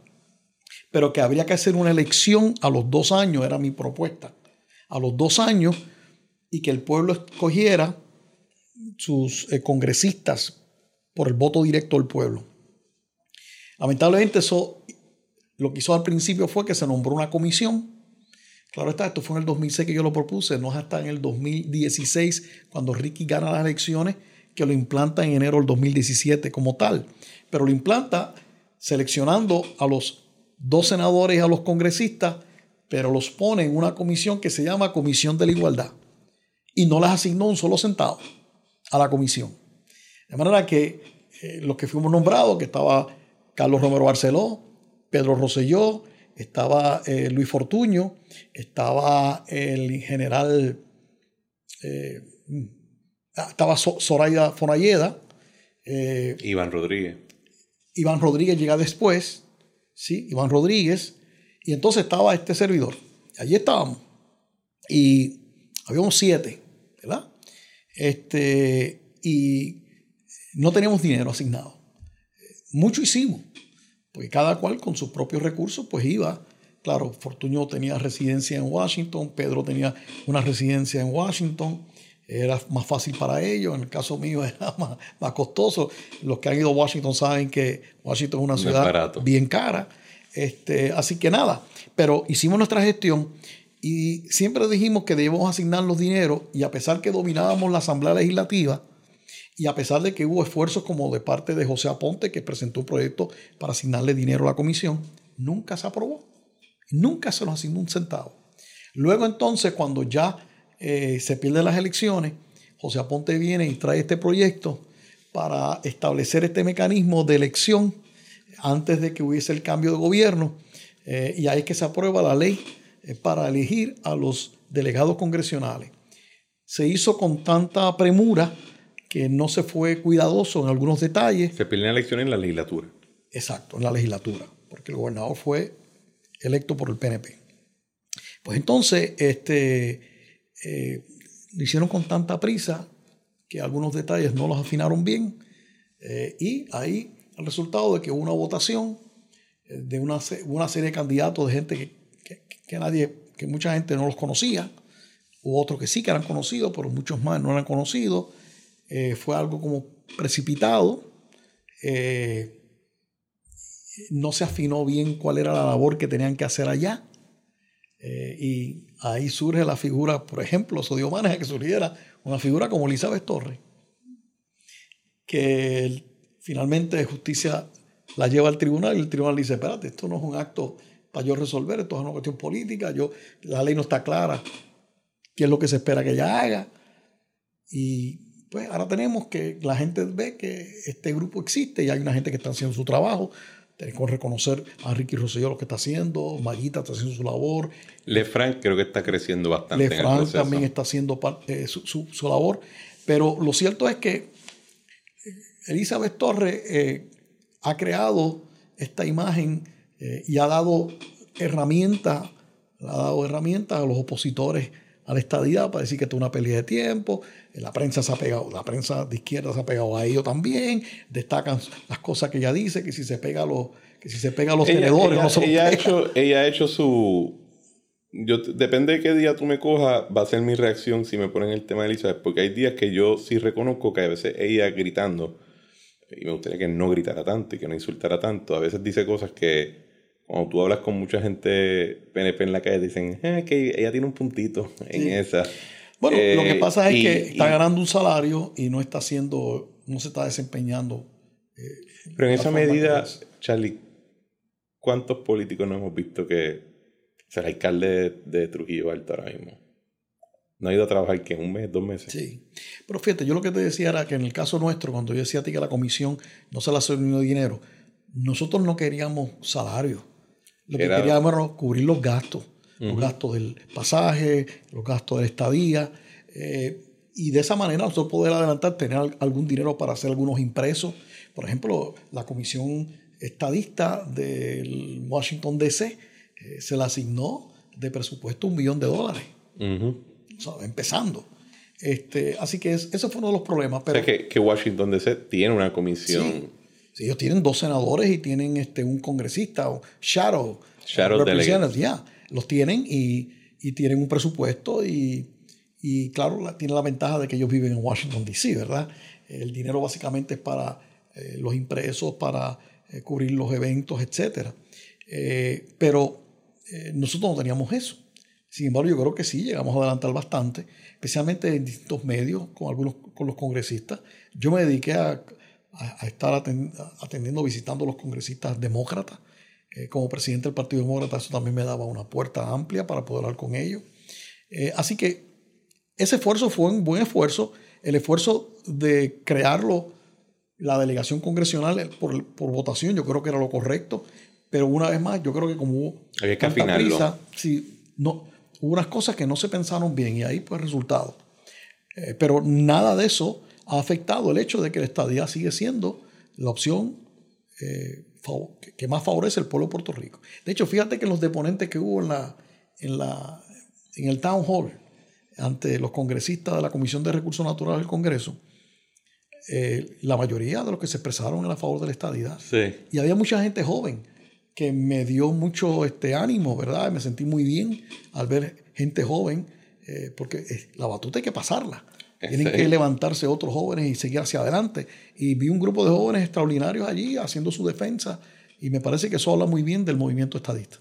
Speaker 2: pero que habría que hacer una elección a los dos años, era mi propuesta, a los dos años y que el pueblo escogiera sus eh, congresistas por el voto directo del pueblo. Lamentablemente eso lo que hizo al principio fue que se nombró una comisión. Claro está, esto fue en el 2006 que yo lo propuse, no es hasta en el 2016 cuando Ricky gana las elecciones que lo implanta en enero del 2017 como tal. Pero lo implanta seleccionando a los dos senadores y a los congresistas, pero los pone en una comisión que se llama Comisión de la Igualdad. Y no les asignó un solo centavo a la comisión. De manera que eh, los que fuimos nombrados, que estaba Carlos Romero Barceló, Pedro Rosselló, estaba eh, Luis Fortuño, estaba el general, eh, estaba Soraya Fonayeda.
Speaker 1: Eh, Iván Rodríguez.
Speaker 2: Iván Rodríguez llega después, ¿sí? Iván Rodríguez. Y entonces estaba este servidor. Allí estábamos. Y habíamos siete, ¿verdad? Este, y no teníamos dinero asignado. Mucho hicimos. Porque cada cual con sus propios recursos pues iba. Claro, Fortuño tenía residencia en Washington, Pedro tenía una residencia en Washington, era más fácil para ellos, en el caso mío *laughs* era más, costoso. Los que han ido a Washington saben que Washington es una ciudad bien cara. Este, así que nada, pero hicimos nuestra gestión y siempre dijimos que debíamos asignar los dineros y a pesar que dominábamos la Asamblea Legislativa, y a pesar de que hubo esfuerzos como de parte de José Aponte, que presentó un proyecto para asignarle dinero a la comisión, nunca se aprobó. Nunca se nos asignó un centavo. Luego entonces, cuando ya eh, se pierden las elecciones, José Aponte viene y trae este proyecto para establecer este mecanismo de elección antes de que hubiese el cambio de gobierno. Eh, y ahí es que se aprueba la ley eh, para elegir a los delegados congresionales. Se hizo con tanta premura que no se fue cuidadoso en algunos detalles.
Speaker 1: Se pierden elecciones en la legislatura.
Speaker 2: Exacto, en la legislatura, porque el gobernador fue electo por el PNP. Pues entonces, este, eh, lo hicieron con tanta prisa que algunos detalles no los afinaron bien eh, y ahí el resultado de que hubo una votación eh, de una, una, serie de candidatos de gente que, que, nadie, que mucha gente no los conocía, hubo otros que sí que eran conocidos, pero muchos más no eran conocidos eh, fue algo como precipitado. Eh, no se afinó bien cuál era la labor que tenían que hacer allá. Eh, y ahí surge la figura, por ejemplo, eso dio que surgiera una figura como Elizabeth Torres, que finalmente justicia la lleva al tribunal y el tribunal dice, espérate, esto no es un acto para yo resolver, esto es una cuestión política, yo, la ley no está clara, qué es lo que se espera que ella haga. Y pues ahora tenemos que la gente ve que este grupo existe y hay una gente que está haciendo su trabajo. Tenemos que reconocer a Ricky Rosselló lo que está haciendo, Maguita está haciendo su labor.
Speaker 1: Lefranc creo que está creciendo bastante.
Speaker 2: Lefranc también está haciendo eh, su, su, labor. Pero lo cierto es que eh, Elizabeth Torres eh, ha creado esta imagen y ha dado herramientas, ha dado herramientas a los opositores a la estadidad para decir que esto es una pelea de tiempo. La prensa se ha pegado, la prensa de izquierda se ha pegado a ello también. Destacan las cosas que ella dice, que si se pega los, que si se pega los tenedores,
Speaker 1: ella,
Speaker 2: no
Speaker 1: ella, ha hecho, ella ha hecho su, yo, depende de qué día tú me cojas, va a ser mi reacción si me ponen el tema de Elizabeth, porque hay días que yo sí reconozco que a veces ella gritando, y me gustaría que no gritara tanto y que no insultara tanto, a veces dice cosas que cuando tú hablas con mucha gente PNP en la calle, dicen eh, que ella tiene un puntito en esa.
Speaker 2: Bueno, lo que
Speaker 1: Eh,
Speaker 2: pasa es
Speaker 1: y-
Speaker 2: que está
Speaker 1: y-
Speaker 2: ganando un salario y no está haciendo, no se está desempeñando.
Speaker 1: Pero en
Speaker 2: la
Speaker 1: esa medida,
Speaker 2: es.
Speaker 1: Charlie, ¿cuántos políticos no hemos visto que o sea, el alcalde de, de Trujillo Alto ahora mismo no ha ido a trabajar que un mes, dos meses?
Speaker 2: Sí. Pero fíjate, yo lo que te decía era que en el caso nuestro, cuando yo decía a ti que la comisión no se le asignó dinero, nosotros no queríamos salario. Lo que
Speaker 1: Era-
Speaker 2: queríamos era cubrir los gastos. Los gastos del pasaje, los gastos de la estadía. eh, y de esa manera nosotros poder adelantar, tener al- algún dinero para hacer algunos impresos. Por ejemplo, la comisión estadista del Washington DC eh, se le asignó de presupuesto un millón de dólares o sea, empezando. Este, así que es- ese fue uno de los problemas.
Speaker 1: O
Speaker 2: Pero
Speaker 1: sea que, que Washington DC tiene una comisión.
Speaker 2: sí, ellos tienen dos senadores y tienen este, un congresista, o shadow,
Speaker 1: Shadow
Speaker 2: representatives, los tienen y, y tienen un presupuesto y, y claro, la- tiene la ventaja de que ellos viven en Washington, D.C., ¿verdad? El dinero básicamente es para eh, los impresos, para eh, cubrir los eventos, etcétera. Eh, pero nosotros no teníamos eso. Sin embargo, yo creo que sí, llegamos a adelantar bastante, especialmente en distintos medios, con algunos con los congresistas. Yo me dediqué a, a- a estar aten- atendiendo, visitando a los congresistas demócratas. Eh, como presidente del Partido Demócrata, eso también me daba una puerta amplia para poder hablar con ellos. Eh, así que ese esfuerzo fue un buen esfuerzo. El esfuerzo de crearlo, la delegación congresional eh, por, por votación, yo creo que era lo correcto. Pero una vez más, yo creo que como hubo
Speaker 1: Había que
Speaker 2: tanta prisa, sí, no, hubo unas cosas que no se pensaron bien y ahí pues resultado. Eh, pero nada de eso ha afectado el hecho de que la estadía sigue siendo la opción eh, que- más favorece al pueblo de Puerto Rico. De hecho, fíjate que los deponentes que hubo en, la, en, la, en el Town Hall ante los congresistas de la Comisión de Recursos Naturales del Congreso, eh, la mayoría de los que se expresaron en a favor de la estadidad.
Speaker 1: Sí.
Speaker 2: Y había mucha gente joven que me dio mucho este, ánimo, ¿verdad? Me sentí muy bien al ver gente joven, eh, porque la batuta hay que pasarla. Tienen
Speaker 1: Sí.
Speaker 2: que levantarse otros jóvenes y seguir hacia adelante. Y vi un grupo de jóvenes extraordinarios allí haciendo su defensa. Y me parece que eso habla muy bien del movimiento estadista.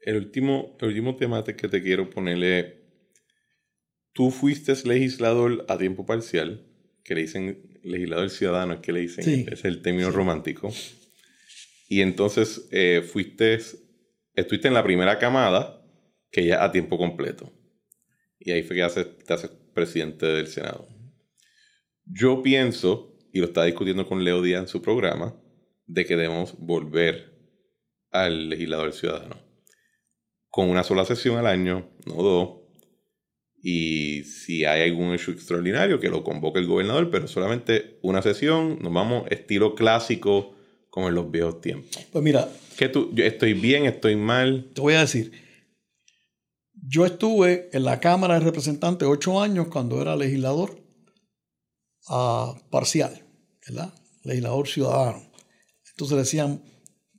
Speaker 1: El último, el último tema te- que te quiero ponerle. Tú fuiste legislador a tiempo parcial, que le dicen legislador ciudadano, es que le dicen,
Speaker 2: Sí.
Speaker 1: es el término romántico. Y entonces eh, fuiste, estuviste en la primera camada, que ya a tiempo completo. Y ahí fue que haces- te haces presidente del Senado. Yo pienso, y lo estaba discutiendo con Leo Díaz en su programa, de que debemos volver al legislador ciudadano. Con una sola sesión al año, no dos. Y si hay algún hecho extraordinario, que lo convoque el gobernador, pero solamente una sesión, nos vamos estilo clásico como en los viejos tiempos.
Speaker 2: Pues mira,
Speaker 1: Que tú, yo estoy bien, estoy mal.
Speaker 2: te voy a decir, yo estuve en la Cámara de Representantes ocho años cuando era legislador ah, parcial, ¿verdad? Legislador ciudadano. Entonces decían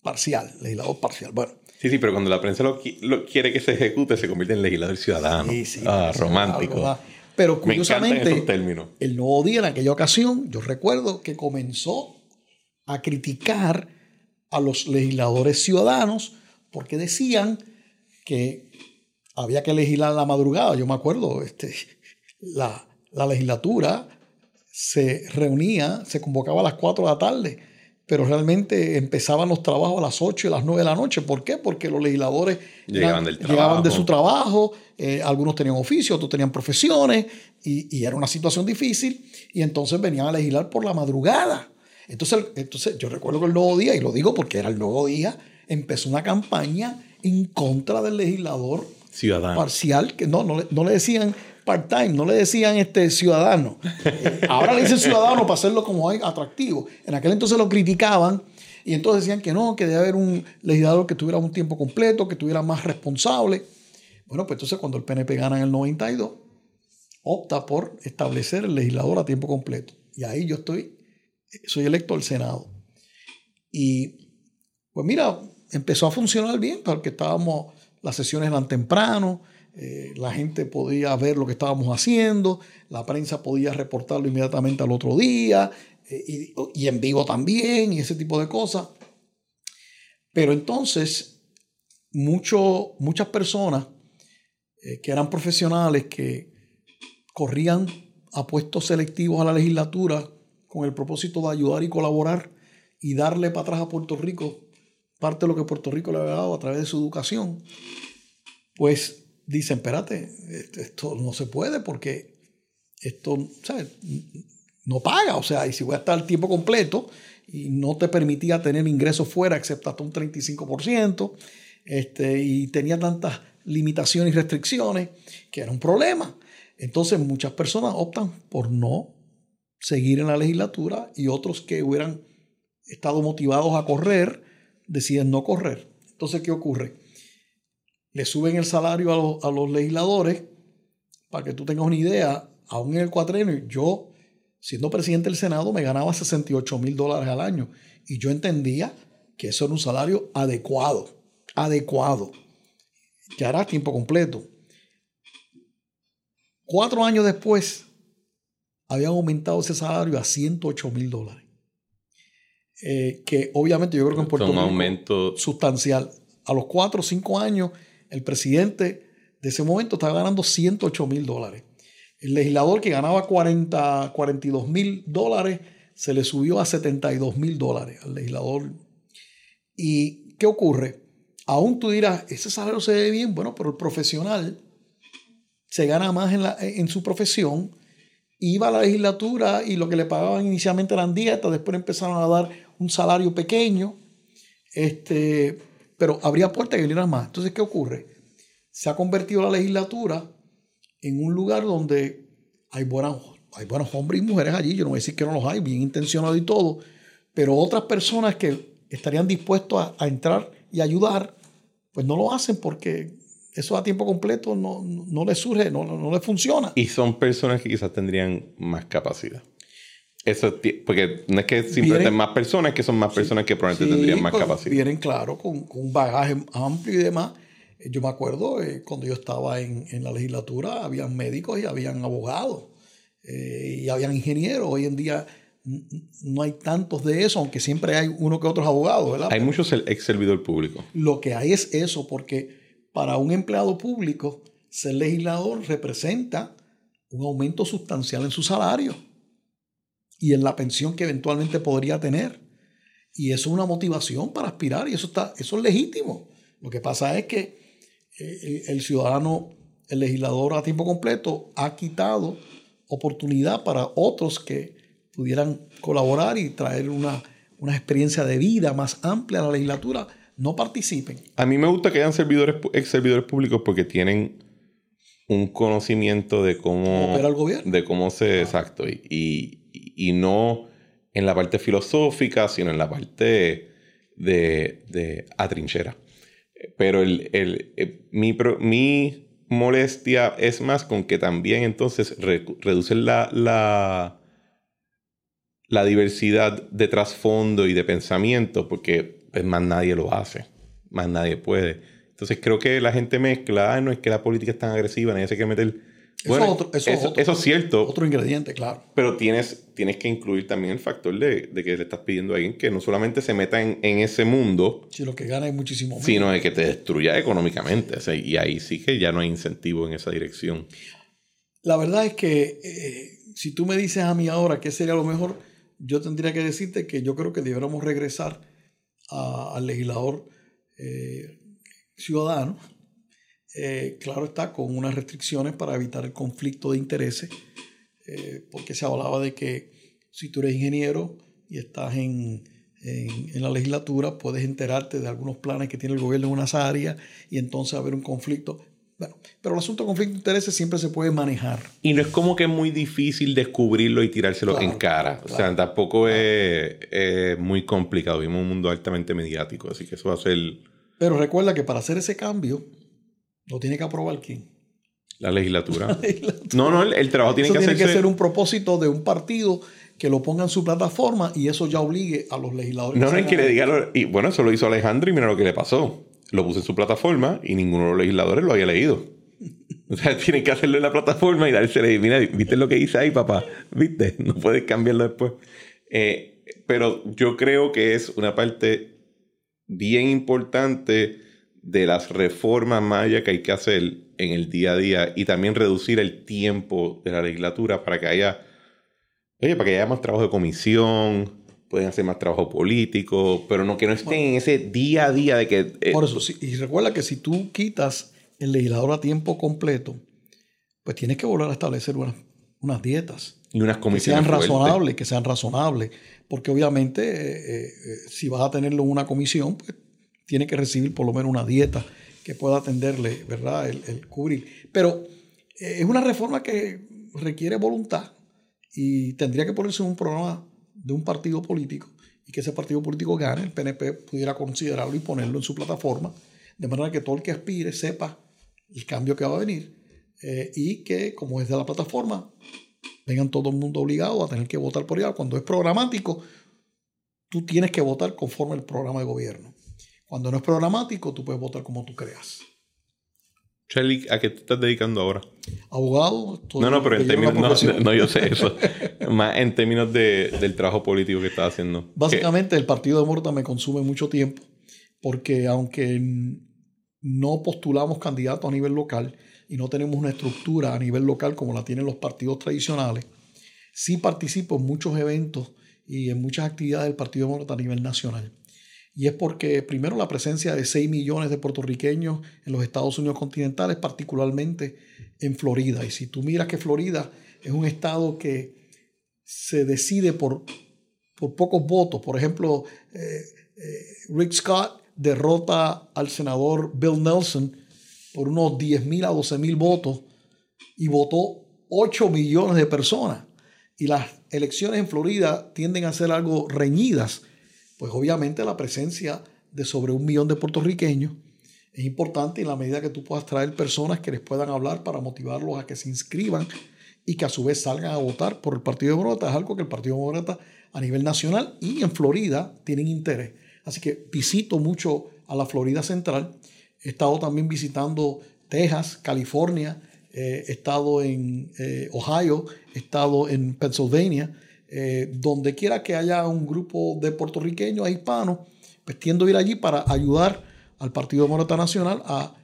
Speaker 2: parcial, legislador parcial. Bueno,
Speaker 1: Sí, sí, pero cuando la prensa lo, qui- lo quiere que se ejecute, se convierte en legislador ciudadano.
Speaker 2: Sí, sí,
Speaker 1: ah, romántico.
Speaker 2: Pero
Speaker 1: Me
Speaker 2: curiosamente,
Speaker 1: esos términos.
Speaker 2: el nuevo día en aquella ocasión, yo recuerdo que comenzó a criticar a los legisladores ciudadanos porque decían que había que legislar a la madrugada. Yo me acuerdo, este, la, la legislatura se reunía, se convocaba a las 4 de la tarde, pero realmente empezaban los trabajos a las 8 y a las 9 de la noche. ¿Por qué? Porque los legisladores
Speaker 1: Llegaban del
Speaker 2: llegaban de su trabajo, eh, algunos tenían oficio, otros tenían profesiones, y, y era una situación difícil, y entonces venían a legislar por la madrugada. Entonces, entonces yo recuerdo que el nuevo día, y lo digo porque era el nuevo día, empezó una campaña en contra del legislador
Speaker 1: Ciudadano.
Speaker 2: parcial, que no, no, no le decían part-time, no le decían este ciudadano. Eh, ahora le dicen ciudadano para hacerlo como atractivo. En aquel entonces lo criticaban y entonces decían que no, que debe haber un legislador que tuviera un tiempo completo, que tuviera más responsable. Bueno, pues entonces cuando el PNP gana en el 92, opta por establecer el legislador a tiempo completo. Y ahí yo estoy, soy electo al Senado. Y pues mira, empezó a funcionar bien porque estábamos, las sesiones eran temprano, eh, la gente podía ver lo que estábamos haciendo, la prensa podía reportarlo inmediatamente al otro día eh, y, en vivo también y ese tipo de cosas. Pero entonces, muchas personas eh, que eran profesionales que corrían a puestos selectivos a la legislatura con el propósito de ayudar y colaborar y darle para atrás a Puerto Rico parte de lo que Puerto Rico le había dado a través de su educación, pues dicen, espérate, esto no se puede porque esto no paga, o sea, y si voy a estar tiempo completo y no te permitía tener ingresos fuera, excepto hasta un 35%, este, y tenía tantas limitaciones y restricciones que era un problema. Entonces muchas personas optan por no seguir en la legislatura y otros que hubieran estado motivados a correr deciden no correr. Entonces, ¿qué ocurre? Le suben el salario a, los legisladores, para que tú tengas una idea, aún en el cuatrenio, yo, siendo presidente del Senado, me ganaba 68 mil dólares al año. Y yo entendía que eso era un salario adecuado, adecuado. Ya era tiempo completo. Cuatro años después, habían aumentado ese salario a 108 mil dólares. Eh, que obviamente yo creo que en Puerto
Speaker 1: un aumento
Speaker 2: sustancial. A los cuatro o cinco años, el presidente de ese momento estaba ganando 108 mil dólares. El legislador que ganaba 40, 42 mil dólares se le subió a 72 mil dólares al legislador. ¿Y qué ocurre? Aún tú dirás, ese salario se ve bien, bueno, pero el profesional se gana más en, la, en su profesión, iba a la legislatura y lo que le pagaban inicialmente eran dietas, después empezaron a dar un salario pequeño, este, pero habría puertas que vinieran más. Entonces, ¿qué ocurre? Se ha convertido la legislatura en un lugar donde hay, buenas, hay buenos hombres y mujeres allí, yo no voy a decir que no los hay, bien intencionados y todo, pero otras personas que estarían dispuestos a, entrar y ayudar, pues no lo hacen porque eso a tiempo completo no, no, les surge, no, no, no les funciona.
Speaker 1: Y son personas que quizás tendrían más capacidad. Eso, porque no es que simplemente más personas, que son más personas que probablemente tendrían más pues, capacidad.
Speaker 2: Vienen, claro, con, un bagaje amplio y demás. Yo me acuerdo eh, cuando yo estaba en, en, la legislatura, habían médicos y habían abogados eh, y habían ingenieros. Hoy en día no hay tantos de eso, aunque siempre hay uno que otros abogados, ¿verdad?
Speaker 1: Hay muchos ex servidor público.
Speaker 2: Lo que hay es eso, porque para un empleado público, ser legislador representa un aumento sustancial en su salario y en la pensión que eventualmente podría tener. Y eso es una motivación para aspirar y eso, está, eso es legítimo. Lo que pasa es que eh, el, ciudadano, el legislador a tiempo completo ha quitado oportunidad para otros que pudieran colaborar y traer una, una experiencia de vida más amplia a la legislatura, no participen.
Speaker 1: A mí me gusta que hayan servidores, ex servidores públicos porque tienen un conocimiento de cómo,
Speaker 2: el gobierno.
Speaker 1: De cómo se. Exacto. y, y no en la parte filosófica, sino en la parte de, de atrinchera. Pero el, el, eh, mi, mi, molestia es más con que también entonces reducen la, la, la, diversidad de trasfondo y de pensamiento, porque pues, más nadie lo hace, más nadie puede. Entonces creo que la gente mezcla, no es que la política es tan agresiva, nadie se quiere meter bueno, eso, es cierto.
Speaker 2: Otro ingrediente, claro.
Speaker 1: Pero tienes, tienes que incluir también el factor de, que le estás pidiendo a alguien que no solamente se meta en, ese mundo.
Speaker 2: Si lo que gana es muchísimo
Speaker 1: menos. Sino de que te destruya económicamente. y ahí sí que ya no hay incentivo en esa dirección.
Speaker 2: La verdad es que eh, si tú me dices a mí ahora qué sería lo mejor, yo tendría que decirte que yo creo que deberíamos regresar al legislador eh, ciudadano eh, claro está, con unas restricciones para evitar el conflicto de intereses, eh, porque se hablaba de que si tú eres ingeniero y estás en, en, la legislatura, puedes enterarte de algunos planes que tiene el gobierno en unas áreas y entonces haber un conflicto. Bueno, pero el asunto de conflicto de intereses siempre se puede manejar.
Speaker 1: Y no es como que es muy difícil descubrirlo y tirárselo en cara. O sea, tampoco es, es, muy complicado. Vivimos un mundo altamente mediático, así que eso va a ser...
Speaker 2: Pero recuerda que para hacer ese cambio ¿Lo tiene que aprobar quién?
Speaker 1: La legislatura. *laughs* No, no, el, trabajo tiene
Speaker 2: eso
Speaker 1: que
Speaker 2: tiene que ser un propósito de un partido que lo ponga en su plataforma y eso ya obligue a los legisladores.
Speaker 1: No, no, es que le diga. Y bueno, eso lo hizo Alejandro y mira lo que le pasó. lo puse en su plataforma y ninguno de los legisladores lo había leído. *laughs* O sea, tienen que hacerlo en la plataforma y dársele, mira, ¿viste lo que hice ahí, papá? ¿Viste? No puedes cambiarlo después. Eh, pero yo creo que es una parte bien importante de las reformas mayas que hay que hacer en el día a día y también reducir el tiempo de la legislatura para que haya, oye, para que haya más trabajo de comisión, pueden hacer más trabajo político, pero no que no estén en ese día a día de que...
Speaker 2: Eh, por eso, y recuerda que si tú quitas el legislador a tiempo completo, pues tienes que volver a establecer unas, unas dietas.
Speaker 1: Y unas comisiones.
Speaker 2: Que sean razonables, que sean razonables. Porque obviamente, eh, eh, si vas a tenerlo en una comisión, pues tiene que recibir por lo menos una dieta que pueda atenderle, ¿verdad? El, cubrir. Pero es una reforma que requiere voluntad y tendría que ponerse en un programa de un partido político y que ese partido político gane, el PNP pudiera considerarlo y ponerlo en su plataforma, de manera que todo el que aspire sepa el cambio que va a venir eh, y que como es de la plataforma, vengan todo el mundo obligado a tener que votar por ella. Cuando es programático, tú tienes que votar conforme el programa de gobierno. Cuando no es programático, tú puedes votar como tú creas.
Speaker 1: Charlie, ¿a qué te estás dedicando ahora?
Speaker 2: Abogado.
Speaker 1: No, no, pero en términos. No, yo sé eso. *laughs* Más en términos de, del trabajo político que estás haciendo.
Speaker 2: Básicamente, el partido de Morta me consume mucho tiempo, porque aunque no postulamos candidatos a nivel local y no tenemos una estructura a nivel local como la tienen los partidos tradicionales, sí participo en muchos eventos y en muchas actividades del Partido de Morta a nivel nacional. Y es porque, primero, la presencia de 6 millones de puertorriqueños en los Estados Unidos continentales, particularmente en Florida. Y si tú miras que Florida es un estado que se decide por, por pocos votos, por ejemplo, eh, eh, Rick Scott derrota al senador Bill Nelson por unos 10 mil a 12 mil votos y votó 8 millones de personas. Y las elecciones en Florida tienden a ser algo reñidas pues obviamente la presencia de sobre un millón de puertorriqueños es importante en la medida que tú puedas traer personas que les puedan hablar para motivarlos a que se inscriban y que a su vez salgan a votar por el Partido Demócrata. Es algo que el Partido Demócrata a nivel nacional y en Florida tienen interés. Así que visito mucho a la Florida Central. He estado también visitando Texas, California, eh, he estado en eh, Ohio, he estado en Pennsylvania eh, donde quiera que haya un grupo de puertorriqueños hispanos, pues tiendo a ir allí para ayudar al Partido Demócrata Nacional a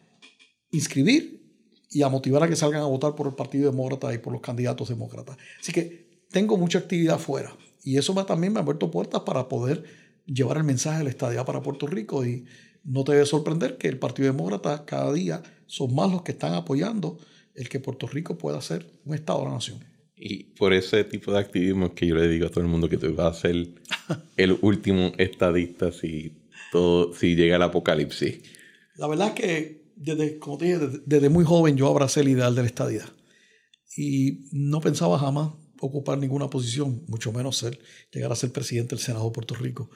Speaker 2: inscribir y a motivar a que salgan a votar por el Partido Demócrata y por los candidatos demócratas. Así que tengo mucha actividad afuera y eso también me ha abierto puertas para poder llevar el mensaje de la estadía para Puerto Rico y no te debe sorprender que el Partido Demócrata cada día son más los que están apoyando el que Puerto Rico pueda ser un Estado de la Nación.
Speaker 1: Y por ese tipo de activismo es que yo le digo a todo el mundo que tú vas a ser el último estadista si, todo, si llega el apocalipsis.
Speaker 2: La verdad es que, desde, como te dije, desde, muy joven yo abracé el ideal de la estadidad. Y no pensaba jamás ocupar ninguna posición, mucho menos ser, llegar a ser presidente del Senado de Puerto Rico.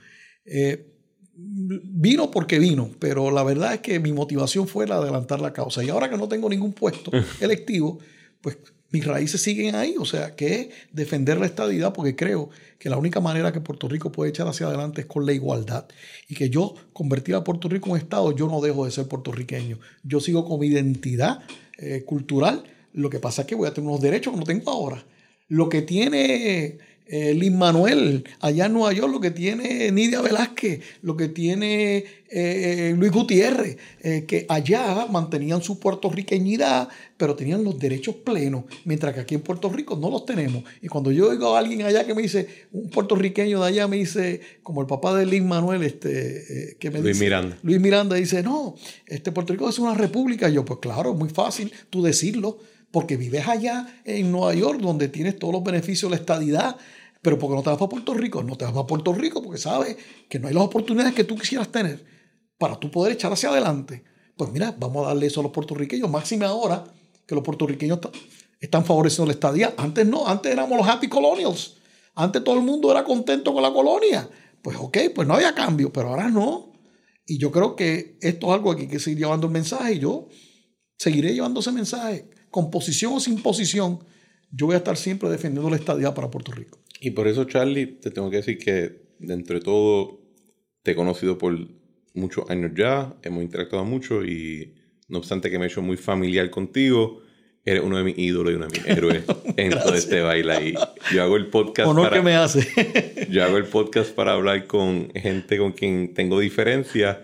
Speaker 2: Eh, vino porque vino, pero la verdad es que mi motivación fue la de adelantar la causa. Y ahora que no tengo ningún puesto *laughs* electivo, pues mis raíces siguen ahí, o sea, que es defender la estabilidad porque creo que la única manera que Puerto Rico puede echar hacia adelante es con la igualdad. Y que yo convertir a Puerto Rico en un Estado, yo no dejo de ser puertorriqueño. Yo sigo con mi identidad eh, cultural. Lo que pasa es que voy a tener unos derechos que no tengo ahora. Lo que tiene eh, Lin Manuel, allá en Nueva York, lo que tiene Nidia Velázquez, lo que tiene eh, eh, Luis Gutiérrez, que allá mantenían su puertorriqueñidad, pero tenían los derechos plenos, mientras que aquí en Puerto Rico no los tenemos. Y cuando yo oigo a alguien allá que me dice, un puertorriqueño de allá me dice, como el papá de Lin Manuel, este, que me
Speaker 1: Luis Miranda.
Speaker 2: Luis Miranda dice, no, este Puerto Rico es una república. Y yo, pues claro, es muy fácil tú decirlo porque vives allá en Nueva York, donde tienes todos los beneficios de la estadidad, pero porque no te vas para Puerto Rico, no te vas para Puerto Rico porque sabes que no hay las oportunidades que tú quisieras tener para tú poder echar hacia adelante. Pues mira, vamos a darle eso a los puertorriqueños, máxime ahora que los puertorriqueños están favoreciendo la estadía. Antes no, antes éramos los happy colonials. Antes todo el mundo era contento con la colonia. Pues ok, pues no había cambio, pero ahora no. Y yo creo que esto es algo hay que seguir llevando el mensaje y yo seguiré llevando ese mensaje con posición o sin posición, yo voy a estar siempre defendiendo la estadía para Puerto Rico.
Speaker 1: Y por eso, Charlie, te tengo que decir que, de entre todo, te he conocido por muchos años ya, hemos interactuado mucho y no obstante que me he hecho muy familiar contigo, eres uno de mis ídolos y uno de mis héroes *laughs* en todo este baile ahí. Yo hago el podcast
Speaker 2: Honor que me hace. *laughs*
Speaker 1: yo hago el podcast para hablar con gente con quien tengo diferencia,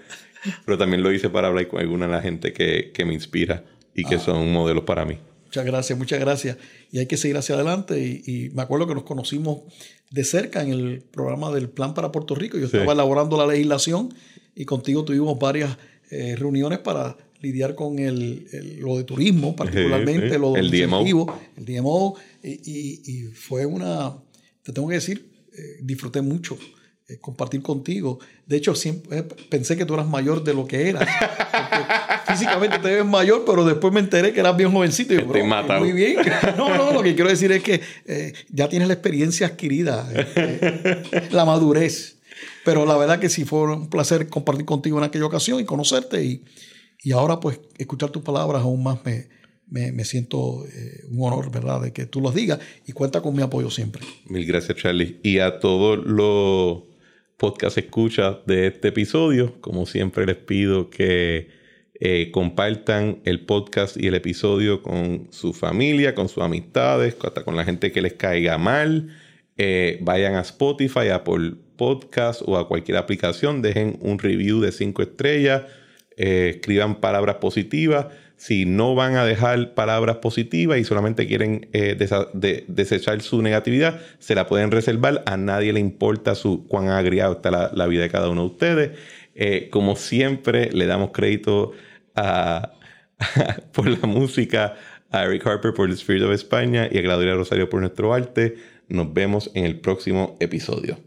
Speaker 1: pero también lo hice para hablar con alguna de la gente que, que me inspira y que ah. son modelos para mí.
Speaker 2: Muchas gracias, muchas gracias. Y hay que seguir hacia adelante. Y, me acuerdo que nos conocimos de cerca en el programa del Plan para Puerto Rico. Yo estaba elaborando la legislación y contigo tuvimos varias eh, reuniones para lidiar con el, lo de turismo, particularmente lo
Speaker 1: el DMO.
Speaker 2: El DMO. Y, fue una, te tengo que decir, eh, disfruté mucho eh, compartir contigo. De hecho, siempre eh, pensé que tú eras mayor de lo que eras. *laughs* físicamente te ves mayor, pero después me enteré que eras bien jovencito. Y
Speaker 1: Estoy matado.
Speaker 2: Muy bien. *laughs* No, no, lo que quiero decir es que ya tienes la experiencia adquirida, la madurez. Pero la verdad que sí fue un placer compartir contigo en aquella ocasión y conocerte. Y, y ahora, pues, escuchar tus palabras aún más me, me, siento eh, un honor, ¿verdad?, de que tú los digas y cuenta con mi apoyo siempre.
Speaker 1: Mil gracias, Charlie. Y a todos los podcast escuchas de este episodio, como siempre les pido que eh, compartan el podcast y el episodio con su familia, con sus amistades, hasta con la gente que les caiga mal. Eh, vayan a Spotify, a Apple Podcast o a cualquier aplicación, dejen un review de cinco estrellas eh, escriban palabras positivas. Si no van a dejar palabras positivas y solamente quieren eh, desechar su negatividad, se la pueden reservar. A nadie le importa su cuán agriado está la, vida de cada uno de ustedes. Eh, como siempre, le damos crédito a, *laughs* por la música, a Eric Harper por The Spirit of España y a Claudia Rosario por nuestro arte. Nos vemos en el próximo episodio.